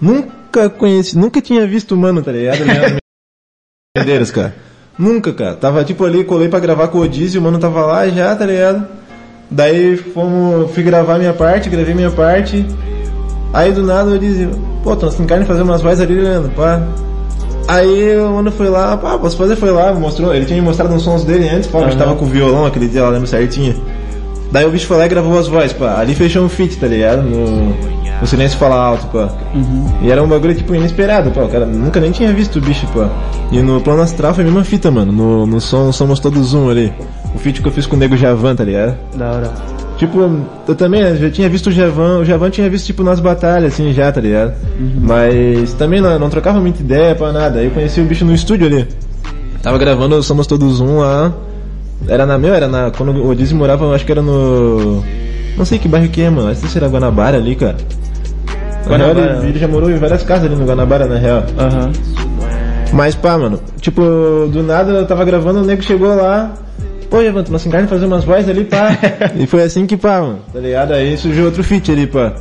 Nunca conheci, nunca tinha visto o mano, tá ligado? Leandro *laughs* Medeiros, cara. Nunca, cara. Tava tipo ali, colei pra gravar com o Odísio, o mano tava lá já, tá ligado? Daí fomos, fui gravar minha parte, gravei minha parte. Aí do nada eu disse, pô, tô sem carne fazer umas vozes ali, Leandro, pá. Aí o mano foi lá, pá, posso fazer, foi lá, mostrou, ele tinha me mostrado uns sons dele antes, pá, a gente tava com o violão aquele dia, eu lembro certinho. Daí o bicho foi lá e gravou as vozes, pá. Ali fechou um feat, tá ligado? No, no Silêncio Fala Alto, pá. E era um bagulho, tipo, inesperado, pá. O cara nunca nem tinha visto o bicho, pá. E no plano astral foi a mesma fita, mano. No, no som, somos todos um ali. O feat que eu fiz com o Nego Javan, tá ligado? Da hora. Tipo, eu também eu já tinha visto o Javan, o Javan tinha visto tipo nas batalhas, assim, já, tá ligado? Mas também não, não trocava muita ideia pra nada. Aí eu conheci o bicho no estúdio ali. Tava gravando Somos Todos Um lá. Era na meu, era na. Quando o Odise morava, eu acho que era no. Não sei que bairro que é, mano. Acho que era Guanabara ali, cara. Na real, Guanabara. ele, ele já morou em várias casas ali no Guanabara, na real. Aham. Mas pá, mano, tipo, do nada eu tava gravando, o nego chegou lá, pô, Evan, tu não se encarna fazer umas vozes ali, pá. *laughs* e foi assim que pá, mano, tá ligado? Aí surgiu outro feat ali, pá.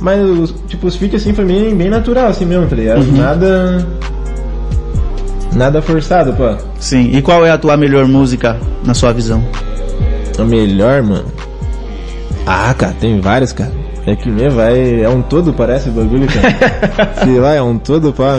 Mas, os, tipo, os feats assim foi bem, bem natural, assim mesmo, tá ligado? Nada. Nada forçado, pá. Sim. E qual é a tua melhor música na sua visão? A melhor, mano. Ah, cara, tem vários, cara. É que mesmo, vai. É um todo, parece o bagulho, cara. *laughs* Sei lá, é um todo pra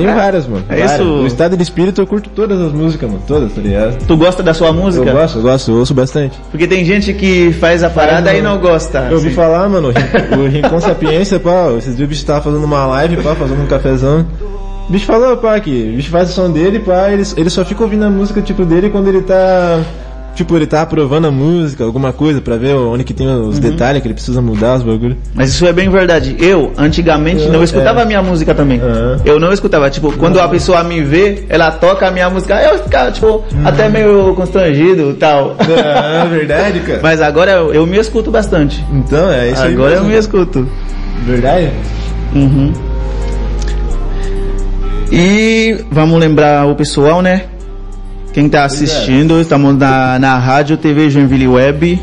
mim. Tem várias, mano. é várias. isso. O estado de espírito eu curto todas as músicas, mano. Todas, tá ligado? Tu gosta da sua música? Eu gosto, eu gosto, eu ouço bastante. Porque tem gente que faz a parada no- e não gosta. Eu ouvi assim. falar, mano, *laughs* o Rincon Sapiência, pá, esses dias o bicho tava fazendo uma live, pá, fazendo um cafezão. O bicho falou, pá, que o bicho faz o som dele, pá, ele, ele só fica ouvindo a música, tipo, dele quando ele tá, tipo, ele tá aprovando a música, alguma coisa, pra ver onde que tem os detalhes que ele precisa mudar, os bagulho. Mas isso é bem verdade. Eu, antigamente, não É. escutava a minha música também. Aham. Eu não escutava. Tipo, quando a pessoa me vê, ela toca a minha música, eu ficava, tipo, Uhum. até meio constrangido e tal. Ah, *laughs* verdade, cara. Mas agora eu, eu me escuto bastante. Então, é isso aí. Agora eu mesmo. me escuto. Verdade? Uhum. E vamos lembrar o pessoal, né? Quem tá assistindo, estamos na, na Rádio TV Joinville Web,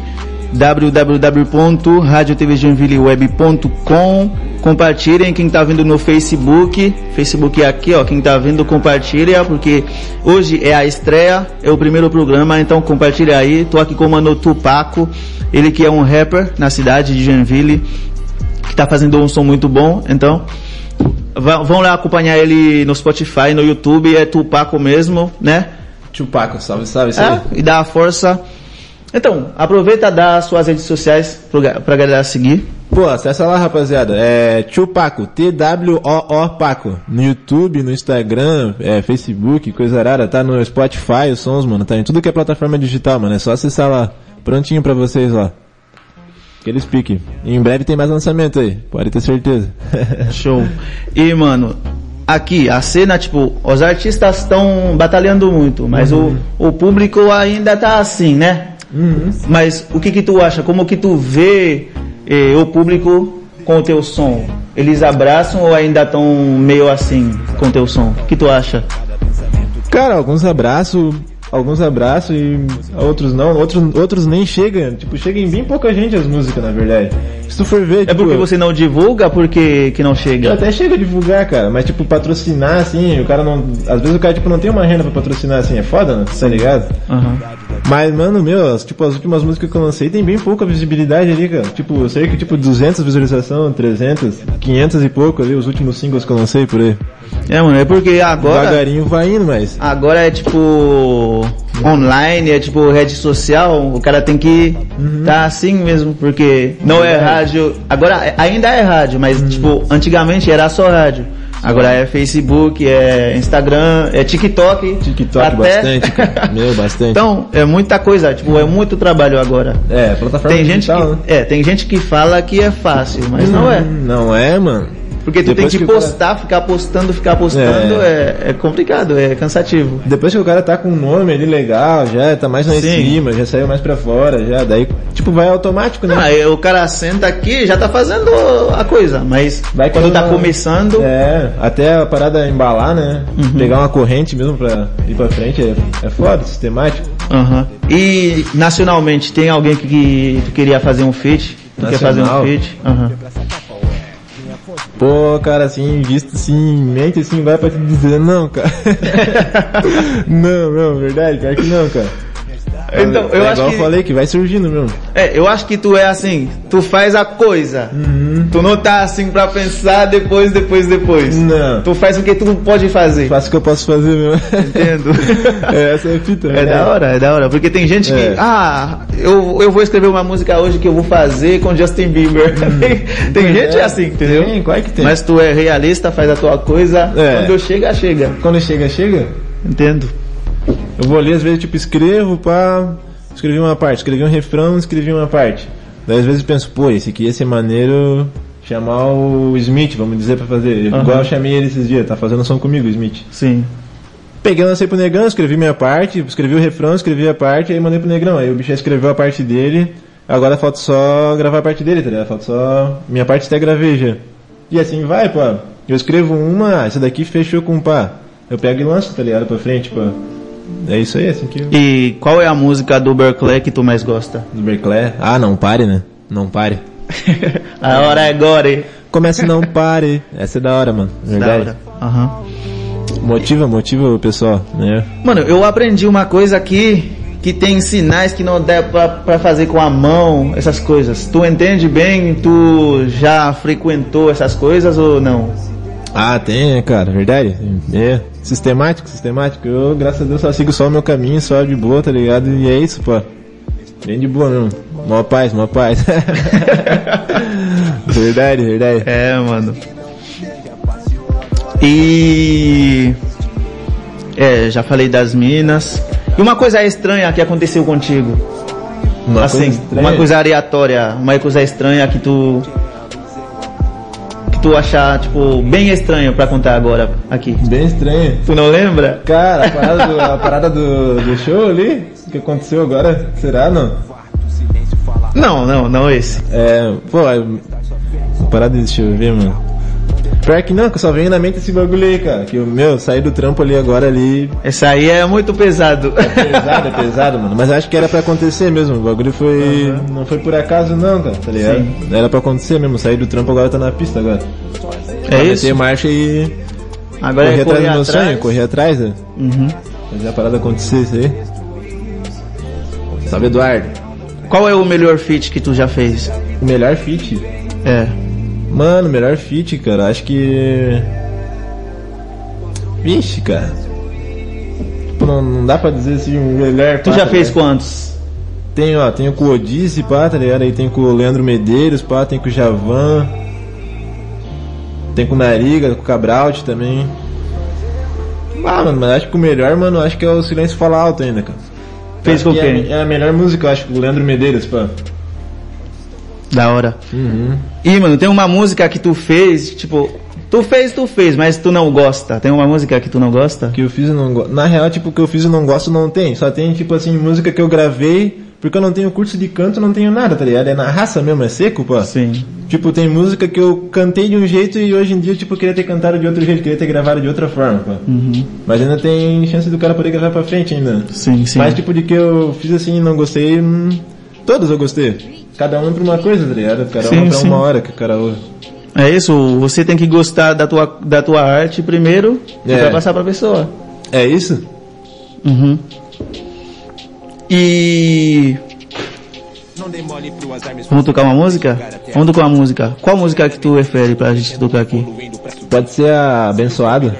www.radiotvjoinvilleweb.com. Compartilhem quem tá vendo no Facebook, Facebook é aqui, ó, quem tá vendo compartilha, porque hoje é a estreia, é o primeiro programa, então compartilha aí. Tô aqui com o Mano Tupaco, ele que é um rapper na cidade de Joinville, que tá fazendo um som muito bom, então vão lá acompanhar ele no Spotify, no YouTube, é Tupaco mesmo, né? Chupaco, salve, salve, isso aí. É, e dá a força. Então, aproveita dar suas redes sociais pra galera seguir. Pô, acessa lá, rapaziada. É Chupaco, T-W-O-O Paco. No YouTube, no Instagram, é, Facebook, coisa rara. Tá no Spotify, os sons, mano. Tá em tudo que é plataforma digital, mano. É só acessar lá. Prontinho pra vocês lá. Aqueles pique. E em breve tem mais lançamento aí. Pode ter certeza. *laughs* Show. E, mano, aqui, a cena, tipo, os artistas estão batalhando muito, mas o, o público ainda tá assim, né? Mas o que que tu acha? Como que tu vê eh, o público com o teu som? Eles abraçam ou ainda estão meio assim com o teu som? O que tu acha? Cara, alguns abraços, alguns abraços e outros não, outros, outros nem chegam, tipo, chega em bem pouca gente as músicas, na verdade. Se tu for ver, É tipo, porque você não divulga, porque que não chega? até chega a divulgar, cara, mas tipo, patrocinar assim, o cara não. Às vezes o cara tipo, não tem uma renda pra patrocinar assim, é foda, né? Tá ligado? Aham. Mas, mano, meu, as- tipo, as últimas músicas que eu lancei tem bem pouca visibilidade ali, cara. Tipo, cerca de tipo 200 visualização, 300, 500 e pouco ali, os últimos singles que eu lancei por aí. É, mano, é porque agora. Devagarinho vai indo, mas. Agora é tipo online, é tipo rede social, o cara tem que tá assim mesmo, porque não é rádio. Agora ainda é rádio, mas tipo, antigamente era só rádio. Agora é Facebook, é Instagram, é TikTok. TikTok até- bastante, cara. *laughs* Meu, bastante. então, é muita coisa, tipo, é muito trabalho agora. é, plataforma Tem gente, digital, que, né? é, tem gente que fala que é fácil, mas não é. Hum, Não é, mano. Porque tu Depois tem que que o cara- postar, ficar postando, ficar postando, é, é complicado, é cansativo. Depois que o cara tá com um nome ali legal, já tá mais lá em Sim. cima, já saiu mais pra fora, já, daí, tipo, vai automático, né? Aí o cara senta aqui já tá fazendo a coisa, mas Vai quando tá começando, É, até a parada embalar, né? Uhum. Pegar uma corrente mesmo pra ir pra frente é, é foda, sistemático. Aham. E nacionalmente tem alguém que, que tu queria fazer um feat? Tu quer fazer um Nacional? feat? Aham. Pô, cara, assim, visto assim, mente assim, vai pra te dizer, não, cara. *laughs* não, não, verdade, pior que não, cara. Então, eu é acho igual que- eu falei que vai surgindo mesmo. É, eu acho que tu é assim, tu faz a coisa. Uhum. Tu não tá assim pra pensar depois, depois, depois. Não. Tu faz o que tu pode fazer. Faço o que eu posso fazer mesmo. Entendo. *laughs* é, essa é a fita. É né? da hora, é da hora. Porque tem gente que, É. ah, eu, eu vou escrever uma música hoje que eu vou fazer com Justin Bieber. *laughs* tem tem gente É, assim, entendeu? tem, claro que tem. Mas tu é realista, faz a tua coisa. É. Quando chega, chega. Quando chega, chega. Entendo. Eu vou ali, às vezes, tipo, escrevo, pá, escrevi uma parte, escrevi um refrão, escrevi uma parte. Daí, às vezes, eu penso, pô, esse aqui ia ser maneiro chamar o Smith, vamos dizer, pra fazer. Aham. Igual eu chamei ele esses dias, tá fazendo som comigo, o Smith. Sim. Peguei, lancei pro Negrão, escrevi minha parte, escrevi o refrão, escrevi a parte, aí mandei pro Negrão. Aí o bicho escreveu a parte dele, agora falta só gravar a parte dele, tá ligado? Falta só... Minha parte até gravei já. E assim vai, pô. Eu escrevo uma, ah, essa daqui fechou com pá. Eu pego e lanço, tá ligado? Pra frente, pô. É isso aí, assim que... E qual é a música do Berkeley que tu mais gosta? Do Berkeley. Ah, não pare, né? Não pare. *laughs* a hora é agora? Começa não pare. Essa é da hora, mano. Da Verdade. hora. Aham. Motiva, motiva o pessoal, né? Mano, eu aprendi uma coisa aqui que tem sinais que não dá pra, pra fazer com a mão, essas coisas. Tu entende bem? Tu já frequentou essas coisas ou não? Ah, tem, né, cara, verdade. É, sistemático, sistemático. Eu, graças a Deus, só sigo só o meu caminho, só de boa, tá ligado? E é isso, pô. Bem de boa mesmo. Mó paz, mó paz. *laughs* verdade, verdade. É, mano. E. É, já falei das minas. E uma coisa estranha que aconteceu contigo? Uma assim, coisa uma coisa aleatória, uma coisa estranha que tu. Tu achar, tipo, bem estranho pra contar agora aqui. Bem estranha. Tu não lembra? Cara, a *laughs* parada, do, a parada do, do show ali, o que aconteceu agora, será não? Não, não, não esse. É, pô, a a parada, deixa eu ver, mano. Pior que não, que eu só venho na mente esse bagulho aí, cara. Que o meu, saí do trampo ali agora ali. Esse aí é muito pesado. Pesado, é pesado, mano. Mas acho que era pra acontecer mesmo. O bagulho foi. Não foi por acaso não, cara, tá ligado? Era pra acontecer mesmo. Saí do trampo agora tá na pista agora. É isso? Meter marcha e. Agora correr é atrás do meu atrás. sonho, correr atrás, né? Uhum. Fazer a parada acontecer isso aí. Salve Eduardo. Qual é o melhor feat que tu já fez? O melhor fit. É. Mano, melhor fit, cara. Acho que. Vixe, cara. Tipo, Não, não dá pra dizer assim, o melhor. Tu pá, já tá fez ligado? quantos? Tem, ó, tem com o Odice, pá, tá ligado? Aí tem com o Leandro Medeiros, pá, tem com o Javan. Tem com o Nariga, com o Cabralt também. Ah, mano, mas acho que o melhor, mano, acho que é o Silêncio Fala Alto ainda, cara. Fez com que quem? É, é a melhor música, eu acho, o Leandro Medeiros, pá. Da hora. Uhum. E, mano, tem uma música que tu fez, tipo, tu fez, tu fez, mas tu não gosta. Tem uma música que tu não gosta? que eu fiz eu não gosto. Na real, tipo, o que eu fiz eu não gosto não tem. Só tem, tipo assim, música que eu gravei, porque eu não tenho curso de canto, não tenho nada, tá ligado? É na raça mesmo, é seco, pô. Sim. Tipo, tem música que eu cantei de um jeito e hoje em dia, tipo, queria ter cantado de outro jeito, queria ter gravado de outra forma, pô. Uhum. Mas ainda tem chance do cara poder gravar pra frente ainda. Sim, sim. Mas, tipo, de que eu fiz assim e não gostei, hum, todos eu gostei. Cada um pra uma coisa, tá ligado? Cada Sim, um pra sim. uma hora que o cara ouve. É isso, você tem que gostar da tua, da tua arte primeiro É. vai passar pra pessoa. É isso? Uhum. E. Vamos tocar uma música? Vamos tocar uma música. Qual música que tu refere pra gente tocar aqui? Pode ser a abençoada.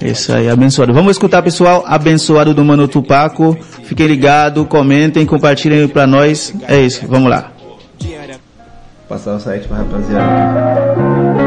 Isso aí, abençoado. Vamos escutar, pessoal. Abençoado do Mano Tupaco. Fiquem ligados, comentem, compartilhem pra nós. É isso, vamos lá. Passar o site pra rapaziada.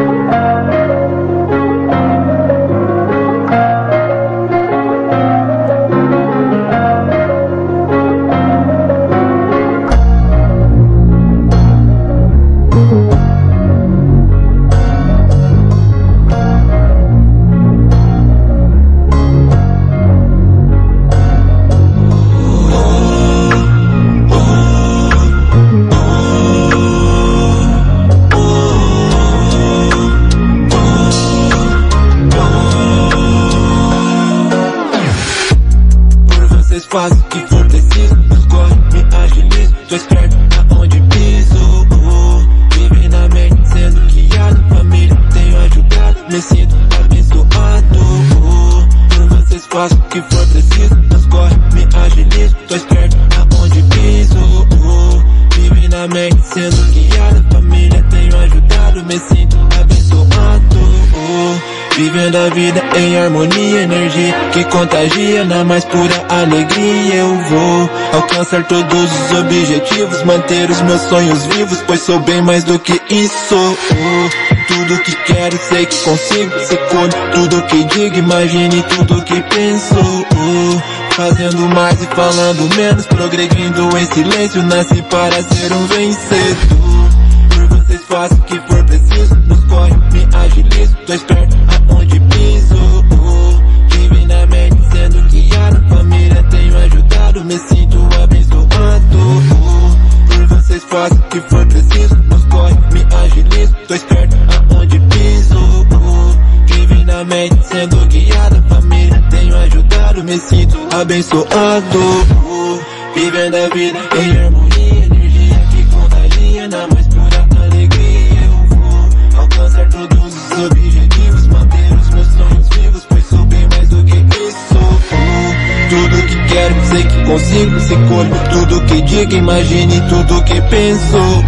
Na mais pura alegria. Eu vou alcançar todos os objetivos, manter os meus sonhos vivos, pois sou bem mais do que isso. Tudo que quero, sei que consigo. Secundo tudo que digo, imagine tudo que penso. Fazendo mais e falando menos, progredindo em silêncio, nasci para ser um vencedor. Por vocês faço o que for preciso Nos corre, me agilizo Tô esperto aonde abençoado Vivendo a vida em harmonia Energia que contagia na mais pura alegria Eu vou alcançar todos os objetivos Manter os meus sonhos vivos Pois sou bem mais do que isso Tudo que quero, sei critica, imagine tudo que pensou.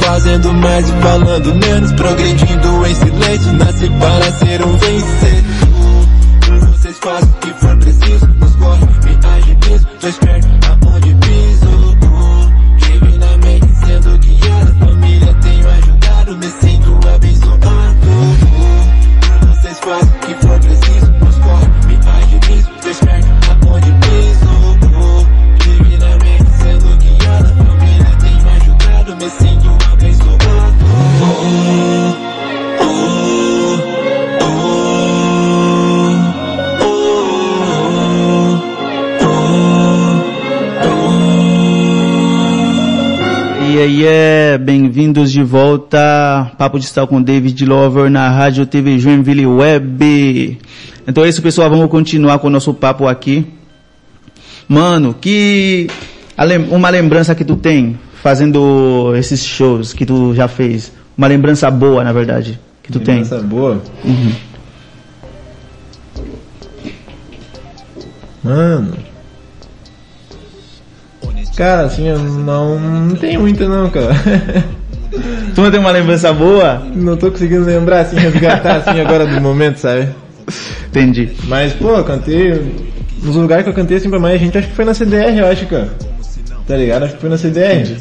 Fazendo mais e falando menos, progredindo em silêncio, nasce para ser um vencedor. Vocês fazem agilizo, tô bem-vindos de volta, Papo de Sal com David Lover na Rádio TV Joinville Web. Então é isso pessoal, vamos continuar com o nosso papo aqui. Mano, que uma lembrança que tu tem fazendo esses shows que tu já fez, uma lembrança boa na verdade, que tu tem. Lembrança boa. Mano. Cara, assim, eu não, não tenho muita não, cara. *laughs* Tu não tem uma lembrança boa? não tô conseguindo lembrar, assim, resgatar, assim, agora do momento, sabe? Entendi. Mas, pô, eu cantei. Nos lugares que eu cantei assim pra mais gente, acho que foi na CDR, eu acho, cara. Tá ligado? Acho que foi na CDR.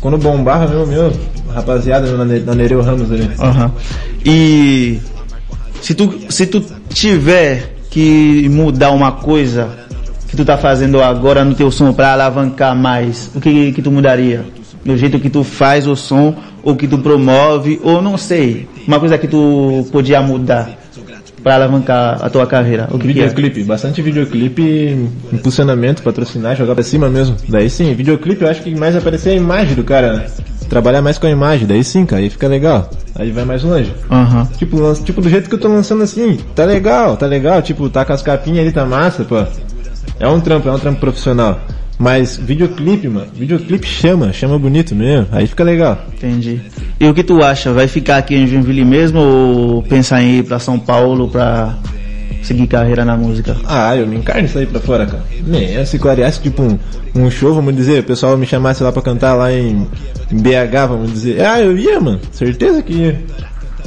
Quando bombava meu, meu, rapaziada na, na Nereu Ramos ali. Aham. E se tu, se tu tiver que mudar uma coisa que tu tá fazendo agora no teu som pra alavancar mais, o que que tu mudaria? Do jeito que tu faz o som, ou que tu promove, ou não sei, uma coisa que tu podia mudar pra alavancar a tua carreira. O que, que é? Videoclipe, bastante videoclipe, impulsionamento, patrocinar, jogar pra cima mesmo. Daí sim, videoclipe eu acho que mais aparecer a imagem do cara, né? Trabalhar mais com a imagem, daí sim, cara, aí fica legal. Aí vai mais longe. Aham. Tipo, tipo, do jeito que eu tô lançando assim, tá legal, tá legal, tipo, tá com as capinhas ali, tá massa, pô. É um trampo, é um trampo profissional. Mas videoclipe, mano, videoclipe chama, chama bonito mesmo, aí fica legal. Entendi. E o que tu acha? Vai ficar aqui em Joinville mesmo ou pensar em ir pra São Paulo pra seguir carreira na música? Ah, eu me encarno isso aí pra fora, cara. Nem, se clareasse tipo um, um show, vamos dizer, o pessoal me chamasse lá pra cantar lá em, em BH, vamos dizer. Ah, eu ia, mano, certeza que ia.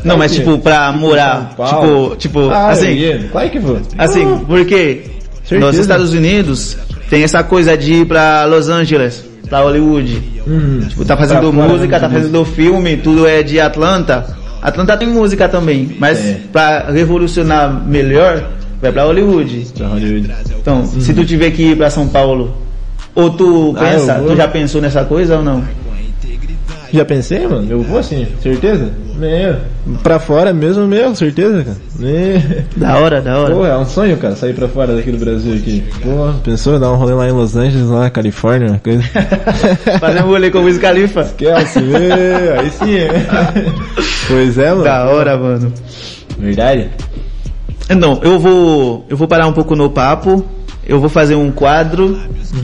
Não, mas tipo, pra morar, tipo, tipo, Ah, assim, claro que vou. assim, porque Certeza. nos Estados Unidos tem essa coisa de ir pra Los Angeles, pra Hollywood. Uhum. Tipo, tá fazendo Pra música, tá fazendo filme, tudo é de Atlanta. Atlanta tem música também, mas É. pra revolucionar melhor, vai pra Hollywood. Pra Hollywood. Então, se tu tiver que ir pra São Paulo, ou tu Ah, pensa, vou. tu já pensou nessa coisa ou não? Já pensei, mano? Eu vou assim, certeza? Meu, pra fora mesmo, meu, certeza, cara. Meu. Da hora, da hora. Pô, é um sonho, cara, sair pra fora daqui do Brasil aqui. Pô, pensou dar um rolê lá em Los Angeles, lá na Califórnia, uma coisa. *laughs* Fazer um rolê com o Wiz Khalifa. Kelsey, meu, aí sim, é. *laughs* Pois é, mano. Da hora, mano. Verdade? Então, eu vou, eu vou parar um pouco no papo. Eu vou fazer um quadro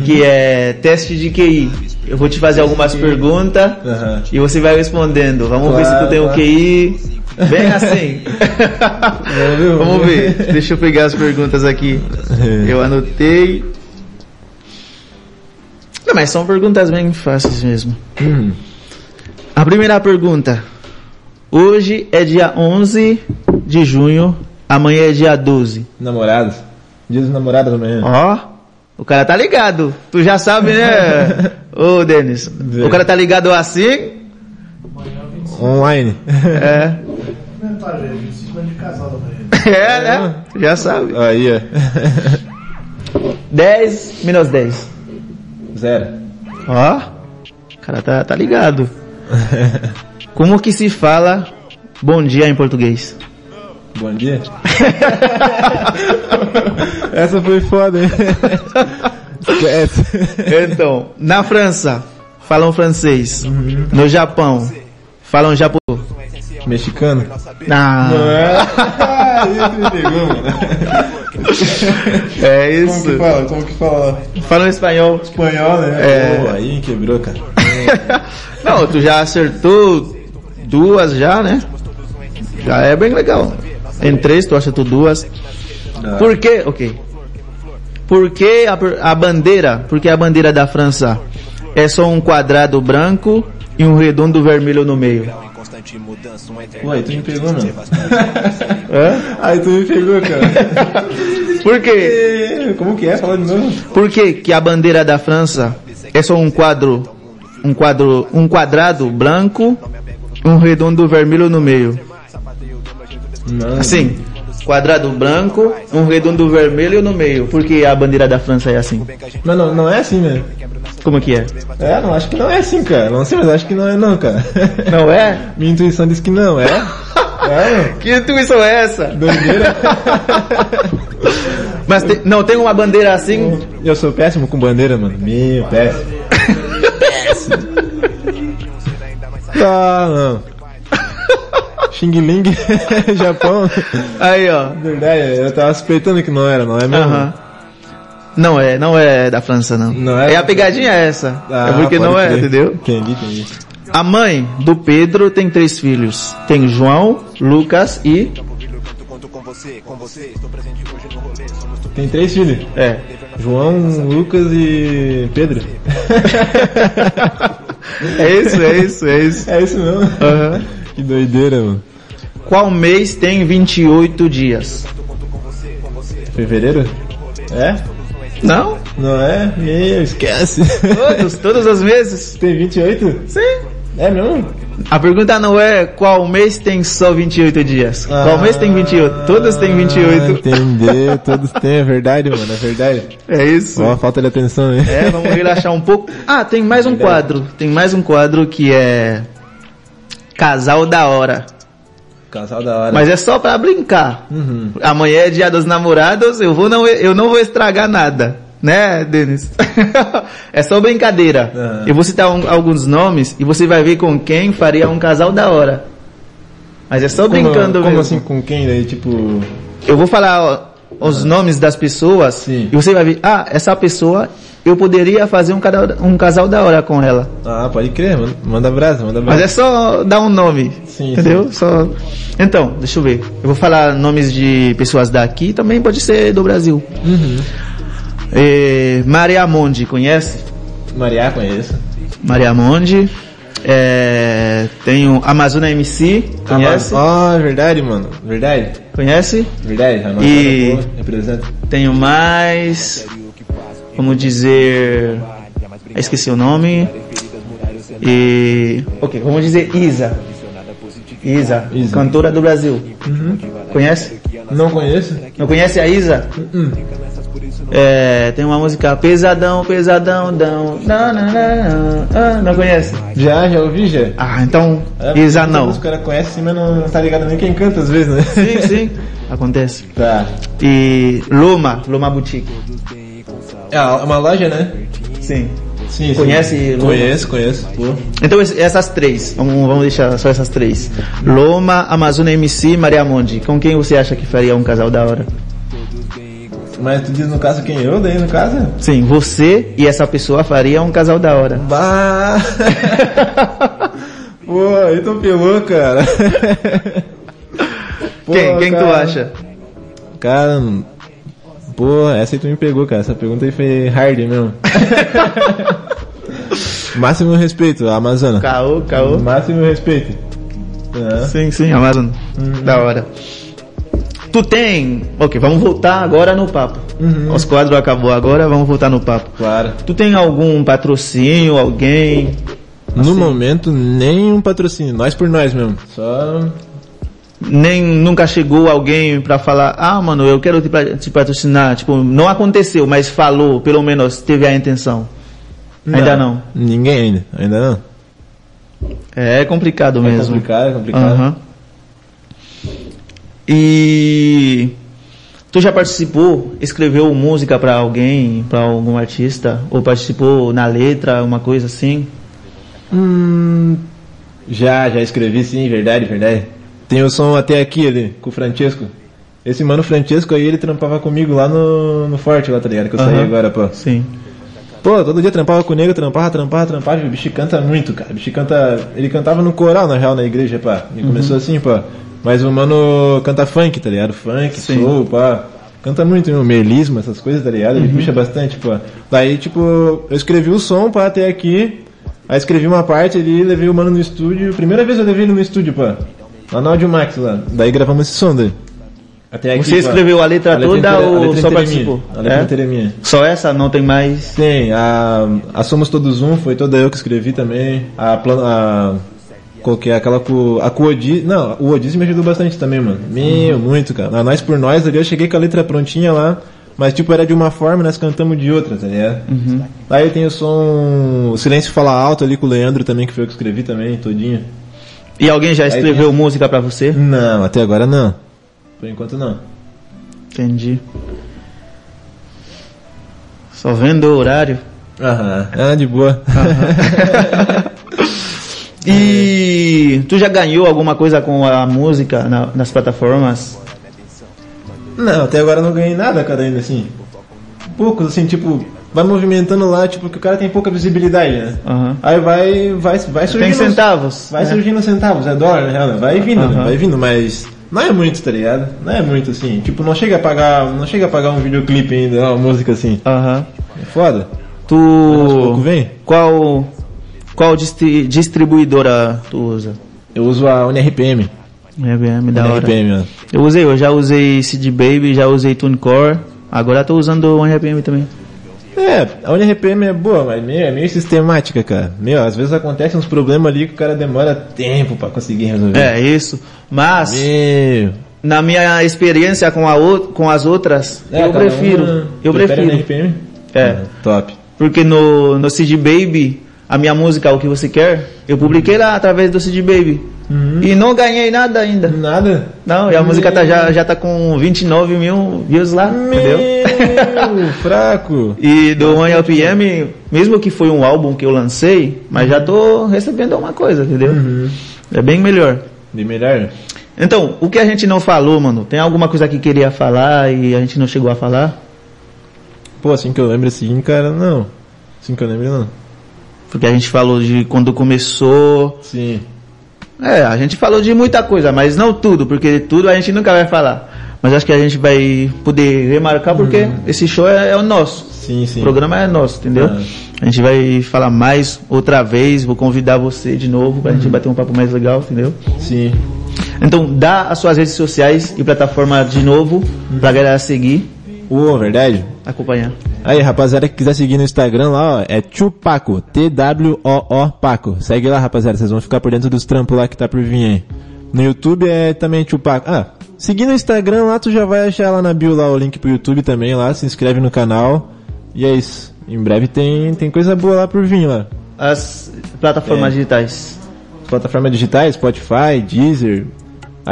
que é teste de QI. Eu vou te fazer algumas perguntas Aham. e você vai respondendo. Vamos ver se tu Claro, tem o claro. QI. Bem *laughs* assim. vamos ver. Deixa eu pegar as perguntas aqui. É. Eu anotei. Não, mas são perguntas bem fáceis mesmo. Hum. A primeira pergunta. Hoje é dia 11 de junho, amanhã é dia 12. Namorados. Dia dos namorados amanhã. Ó, o cara tá ligado. Tu já sabe, né? *laughs* Ô, Denis. O cara tá ligado assim? Online. É. *laughs* É, né? Já sabe. Aí, ó. *laughs* 10 menos 10. Zero. Ó, o cara tá, tá ligado. Como que se fala bom dia em português? Bom dia. *laughs* Essa foi foda, hein? Esquece. Então, na França, falam francês. No Japão, falam japonês. Mexicano. Ah, *laughs* Isso me pegou, mano. é Como que isso. fala? Como que fala? Falam espanhol. Espanhol, né? É. Pô, aí quebrou, cara. *laughs* Não, tu já acertou duas já, né? Já é bem legal. Em três, tu acertou duas. Por quê? Ok. Por que a, a bandeira, por que a bandeira da França é só um quadrado branco e um redondo vermelho no meio? Aí tu me pegou, mano. *laughs* Hã? Aí tu me pegou, cara. *laughs* Por quê? É, Como que é? Fala de novo. Por que, que a bandeira da França é só um quadro, um quadro, um quadrado branco, um redondo vermelho no meio? Não. Assim, quadrado branco, um redondo vermelho no meio. Por que a bandeira da França é assim? Mas não, não é assim, né? Como que é? É, não, acho que não é assim, cara. Não sei, mas acho que não é não, cara. Não é? *laughs* Minha intuição diz que não, é? *laughs* É. Que intuição é essa? Doideira. *laughs* Mas tem- não tem uma bandeira assim? Eu sou péssimo com bandeira, mano. Meu, péssimo. péssimo. Tá, não. Xing Ling, *laughs* Japão. Aí, ó. Verdade, eu tava suspeitando que não era, não é mesmo? Aham. Não é, não é da França, não. Não é? é a pegadinha é essa. Ah, é porque não é, crer. entendeu? Entendi, entendi. A mãe do Pedro tem três filhos. Tem João, Lucas e... Tem três filhos. É. João, Lucas e Pedro. *laughs* É isso, é isso, é isso. É isso mesmo? Aham. Que doideira, mano. Qual mês tem 28 dias? Fevereiro? É? Não? Não é? Meu, esquece. Todos, todos os meses? Tem 28? Sim. É mesmo? A pergunta não é qual mês tem só 28 dias. Qual mês tem 28? Todos têm Ah, 28. entendeu? *laughs* Todos têm, é verdade, mano, é verdade. É isso. Ó, a falta de atenção, hein? É, vamos relaxar um pouco. *laughs* Ah, tem mais um quadro. Tem mais um quadro que é Casal da Hora. Casal da hora. Mas é só pra brincar. Uhum. Amanhã é dia dos namorados, eu vou não eu não vou estragar nada, né, Denis? *laughs* é só brincadeira. Aham. Eu vou citar um- alguns nomes e você vai ver com quem faria um casal da hora. Mas é só Como, brincando como mesmo. assim, com quem daí, tipo... Eu vou falar ó, os nomes das pessoas Sim. e você vai ver, ah, essa pessoa eu poderia fazer um, cada- um casal da hora com ela. Ah, pode crer, manda, manda brasa, manda Mas brasa. é só dar um nome. Sim, entendeu? sim. Só. Então, deixa eu ver. Eu vou falar nomes de pessoas daqui, também pode ser do Brasil. Uhum. É, Maria Mondi, conhece? Mariá, conheço. Maria Mondi. É, tem o Amazona MC, conhece? Ah, verdade, mano. Verdade. Conhece? Verdade. A E- pô, representa. Tenho mais. Vamos dizer. eu Esqueci o nome. E. Ok, vamos dizer Isa. Isa, Isa. cantora do Brasil. Conhece? Não conheço? Não conhece a Isa? Hum. É, tem uma música Pesadão, Pesadão, dão. Não, não, não, não. Ah, não conhece? Já, já ouvi, já. Ah, então É, Isa não. Os caras conhecem, mas não, não tá ligado nem quem canta às vezes, né? Sim, sim. *laughs* Acontece. Tá. E Loma, Loma Boutique. É uma loja, né? Sim. Sim, Conhece sim. Loma? Conheço, conheço. Pô. Então essas três, vamos, vamos deixar só essas três. Loma, Amazônia MC, Maria Mondi. Com quem você acha que faria um casal da hora? Mas tu diz no caso quem eu, daí no caso? Sim, você e essa pessoa faria um casal da hora. Bah! *laughs* Pô, aí tu pelou, cara. Pô, quem quem que tu cara. acha? Cara, pô, essa aí tu me pegou, cara. Essa pergunta aí foi hard mesmo. *laughs* Máximo respeito, a Amazônia. Caô, caô. Máximo respeito. É. Sim, sim, Amazônia. Da hora. Tu tem. Ok, vamos voltar agora no papo. Os quadros acabou agora, vamos voltar no papo. Claro. Tu tem algum patrocínio, alguém? No momento, nenhum patrocínio. Nós por nós mesmo. Só. Nem nunca chegou alguém pra falar, ah, mano, eu quero te, te patrocinar. Tipo, não aconteceu, mas falou, pelo menos teve a intenção. Ainda não. Ninguém ainda. Ainda não. É complicado É mesmo. complicado, é complicado. Aham. E tu já participou, escreveu música pra alguém, pra algum artista, ou participou na letra, uma coisa assim? Hum, já, já escrevi sim, verdade, verdade. Tem o som até aqui ali, com o Francesco. Esse mano Francesco aí, ele trampava comigo lá no, no Forte, lá, tá ligado? Que eu saí Aham. agora, pô. Sim. Pô, todo dia trampava com o nego, trampava, trampava, trampava. O bicho canta muito, cara. O bicho canta. Ele cantava no coral, na real, na igreja, pá. Uhum. E começou assim, pá. Mas o mano canta funk, tá ligado? Funk, Sim. soul, pá. canta muito, meu, melismo, essas coisas, tá ligado? Ele puxa bastante, pô. Daí, tipo, eu escrevi o som, pá, até aqui. Aí escrevi uma parte ali, levei o mano no estúdio. Primeira vez eu levei ele no estúdio, pô. Lá no Audio Max, lá. Daí gravamos esse som daí. Até aqui, Você escreveu a letra toda inteira- ou letra só é participou? A letra É? inteira é minha. Só essa? Não tem mais? Tem, a, a Somos Todos Um foi toda eu que escrevi também. A, a qual que é aquela com a com o Odis, não, o Odis me ajudou bastante também, mano. Meu, muito, cara. A nós por nós ali eu cheguei com a letra prontinha lá, mas tipo era de uma forma, nós cantamos de outra, tá ligado? Aí tem o som o Silêncio Fala Alto ali com o Leandro também, que foi eu que escrevi também, todinho. E alguém já escreveu música pra você? Não, até agora não. Por enquanto não. Entendi. Só vendo o horário. Aham. Ah, de boa. *laughs* E tu já ganhou alguma coisa com a música na- nas plataformas? Não, até agora não ganhei nada, cara, ainda assim. Poucos, assim, tipo, vai movimentando lá, tipo, que o cara tem pouca visibilidade, né? Aham. Aí vai, vai, vai surgindo. Tem centavos? Vai né? surgindo centavos, é dólar, na real, né? Vai vindo, né? Aham. Vai vindo, mas não é muito, tá ligado? Não é muito, assim. Tipo, não chega a pagar, não chega a pagar um videoclipe ainda, uma música assim. Aham. É foda. Tu. aos poucos vem. Qual. Qual distri- distribuidora tu usa? Eu uso a UniRPM. RBM, da hora. UniRPM, ó. Eu usei, eu já usei CD Baby, já usei TuneCore. Agora tô usando o RPM também. É, a UniRPM é boa, mas meio, é meio sistemática, cara. Meu, às vezes acontecem uns problemas ali que o cara demora tempo pra conseguir resolver. É, isso. Mas, Meu. na minha experiência com, a com as outras, É, eu prefiro. eu prefiro. NRPM? É. Ah, top. Porque no, no CD Baby, a minha música, O Que Você Quer, eu publiquei lá através do CD Baby. Uhum. E não ganhei nada ainda. Nada. Não, e a música tá, já, já tá com 29 mil views lá, entendeu? Meu, *laughs* fraco. E do One LPM, mesmo que foi um álbum que eu lancei, mas já tô recebendo alguma coisa, entendeu? Uhum. É bem melhor. De melhor? Então, o que a gente não falou, mano? Tem alguma coisa que queria falar e a gente não chegou a falar? Pô, assim que eu lembro assim, cara, não. Assim que eu lembro, não. Porque a gente falou de quando começou. Sim. É, a gente falou de muita coisa, mas não tudo, porque tudo a gente nunca vai falar. Mas acho que a gente vai poder remarcar porque esse show é, é o nosso. Sim, sim. O programa é nosso, entendeu? Ah. A gente vai falar mais outra vez, vou convidar você de novo pra gente bater um papo mais legal, entendeu? Sim. Então, dá as suas redes sociais e plataforma de novo pra galera seguir, Ô, verdade? acompanhar. Aí, rapaziada que quiser seguir no Instagram lá, ó, é Chupaco, T-W-O-O Paco. Segue lá, rapaziada, vocês vão ficar por dentro dos trampos lá que tá por vir aí. No YouTube é também Chupaco. Ah, seguir no Instagram lá, tu já vai achar lá na bio lá o link pro YouTube também lá, se inscreve no canal. E é isso. Em breve tem, tem coisa boa lá por vir lá. As plataformas É. digitais. Plataformas digitais, Spotify, Deezer,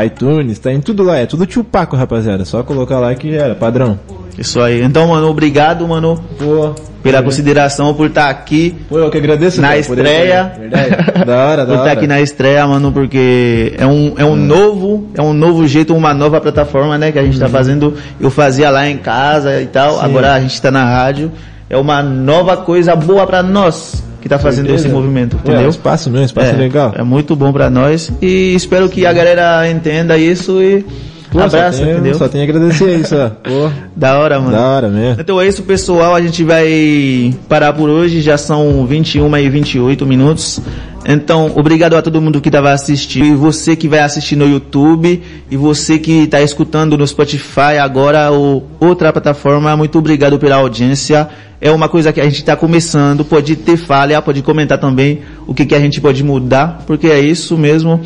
iTunes, tá em tudo lá. É tudo Chupaco, rapaziada. Só colocar lá que já era, padrão. Isso aí. Então, mano, obrigado, mano, Pô, pela consideração, por estar aqui. pô eu que agradeço. Na cara, poder- estreia. Verdade. *laughs* da hora, por da estar hora. aqui na estreia, mano, porque é um, é um novo, é um novo jeito, uma nova plataforma, né, que a gente tá fazendo. Eu fazia lá em casa e tal, Sim. agora a gente tá na rádio. É uma nova coisa boa pra nós que tá fazendo Certeza. esse movimento, Pô, é um entendeu? espaço mesmo, espaço é, legal. É muito bom pra nós e espero que a galera entenda isso e Pô, abraça, só tenho, entendeu? Só tenho a agradecer isso, ó. *laughs* Pô, Da hora, mano. da hora mesmo. Então é isso, pessoal. A gente vai parar por hoje. Já são 21 e 28 minutos. Então, obrigado a todo mundo que estava assistindo. E você que vai assistir no YouTube. E você que está escutando no Spotify agora ou outra plataforma. Muito obrigado pela audiência. É uma coisa que a gente está começando. Pode ter falha, pode comentar também o que, que a gente pode mudar. Porque é isso mesmo.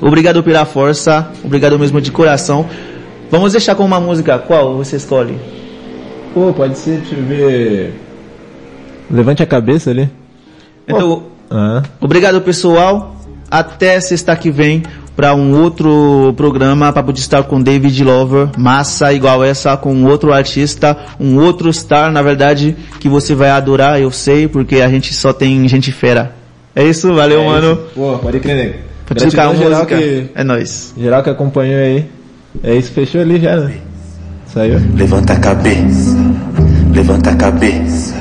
Obrigado pela força. Obrigado mesmo de coração. Vamos deixar com uma música. Qual você escolhe? Pô, pode ser, deixa eu ver. Levante a cabeça ali. Então, Ah, obrigado pessoal. Até sexta que vem para um outro programa Papo de Star com David Lover, massa igual essa com outro artista, um outro star, na verdade, que você vai adorar, eu sei, porque a gente só tem gente fera. É isso, valeu, é mano. isso. Pô, pode crer, uma geral música. que, É nóis. geral que acompanhou aí. É isso, fechou ali já, né? Saiu. Levanta a cabeça, levanta a cabeça.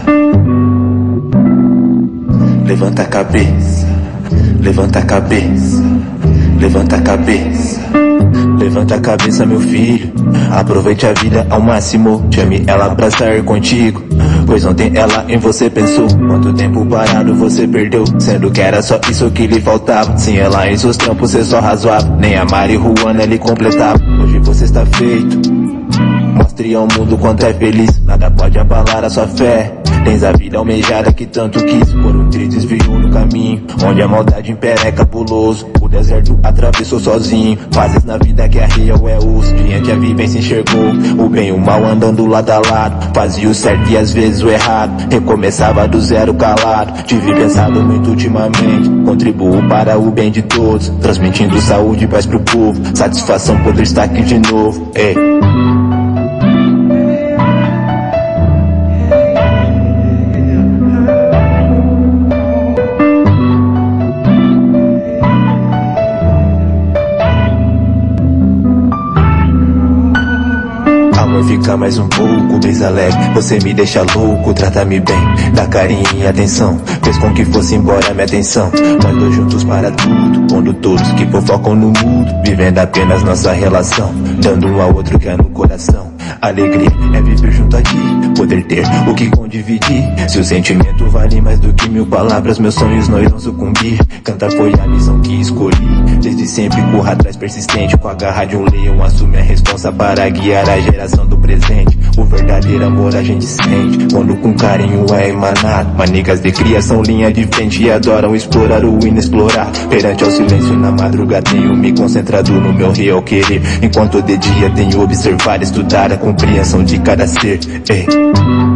Levanta a cabeça, levanta a cabeça, levanta a cabeça. Levanta a cabeça, meu filho. Aproveite a vida ao máximo. Chame ela pra sair contigo. Pois ontem ela em você pensou. Quanto tempo parado você perdeu? Sendo que era só isso que lhe faltava. Sem ela em seus tempos você só razoava. Nem a marihuana ele completava. Hoje você está feito. Mostre ao mundo quanto é feliz. Nada pode abalar a sua fé. Tens a vida almejada que tanto quis. Por um tri desviou no caminho. Onde a maldade impera é cabuloso. Deserto atravessou sozinho. Fases na vida que a real é osso. Diante a vivência enxergou. O bem e o mal andando lado a lado. Fazia o certo e às vezes o errado. Recomeçava do zero calado. Tive pensado muito ultimamente. Contribuo para o bem de todos. Transmitindo saúde e paz pro povo. Satisfação poder estar aqui de novo. Ei. Amor, fica mais um pouco, brisa leve. Você me deixa louco, trata-me bem. Dá carinho e atenção. Fez com que fosse embora minha atenção. Nós dois juntos para tudo. Pondo todos que fofocam no mundo. Vivendo apenas nossa relação. Dando um ao outro que é no coração. Alegria é viver junto a ti. Poder ter o que com dividir. Se o sentimento vale mais do que mil palavras, meus sonhos não irão sucumbir. Cantar foi a missão que escolhi. Desde sempre corra atrás persistente. Com a garra de um leão, assume a responsa para guiar a geração do presente. O verdadeiro amor a gente sente. Quando com carinho é emanado. Manigas de criação, linha de frente e adoram explorar o inexplorado. Perante ao silêncio na madrugada, tenho me concentrado no meu real querer. Enquanto de dia tenho observar, estudar a compreensão de cada ser. Ei.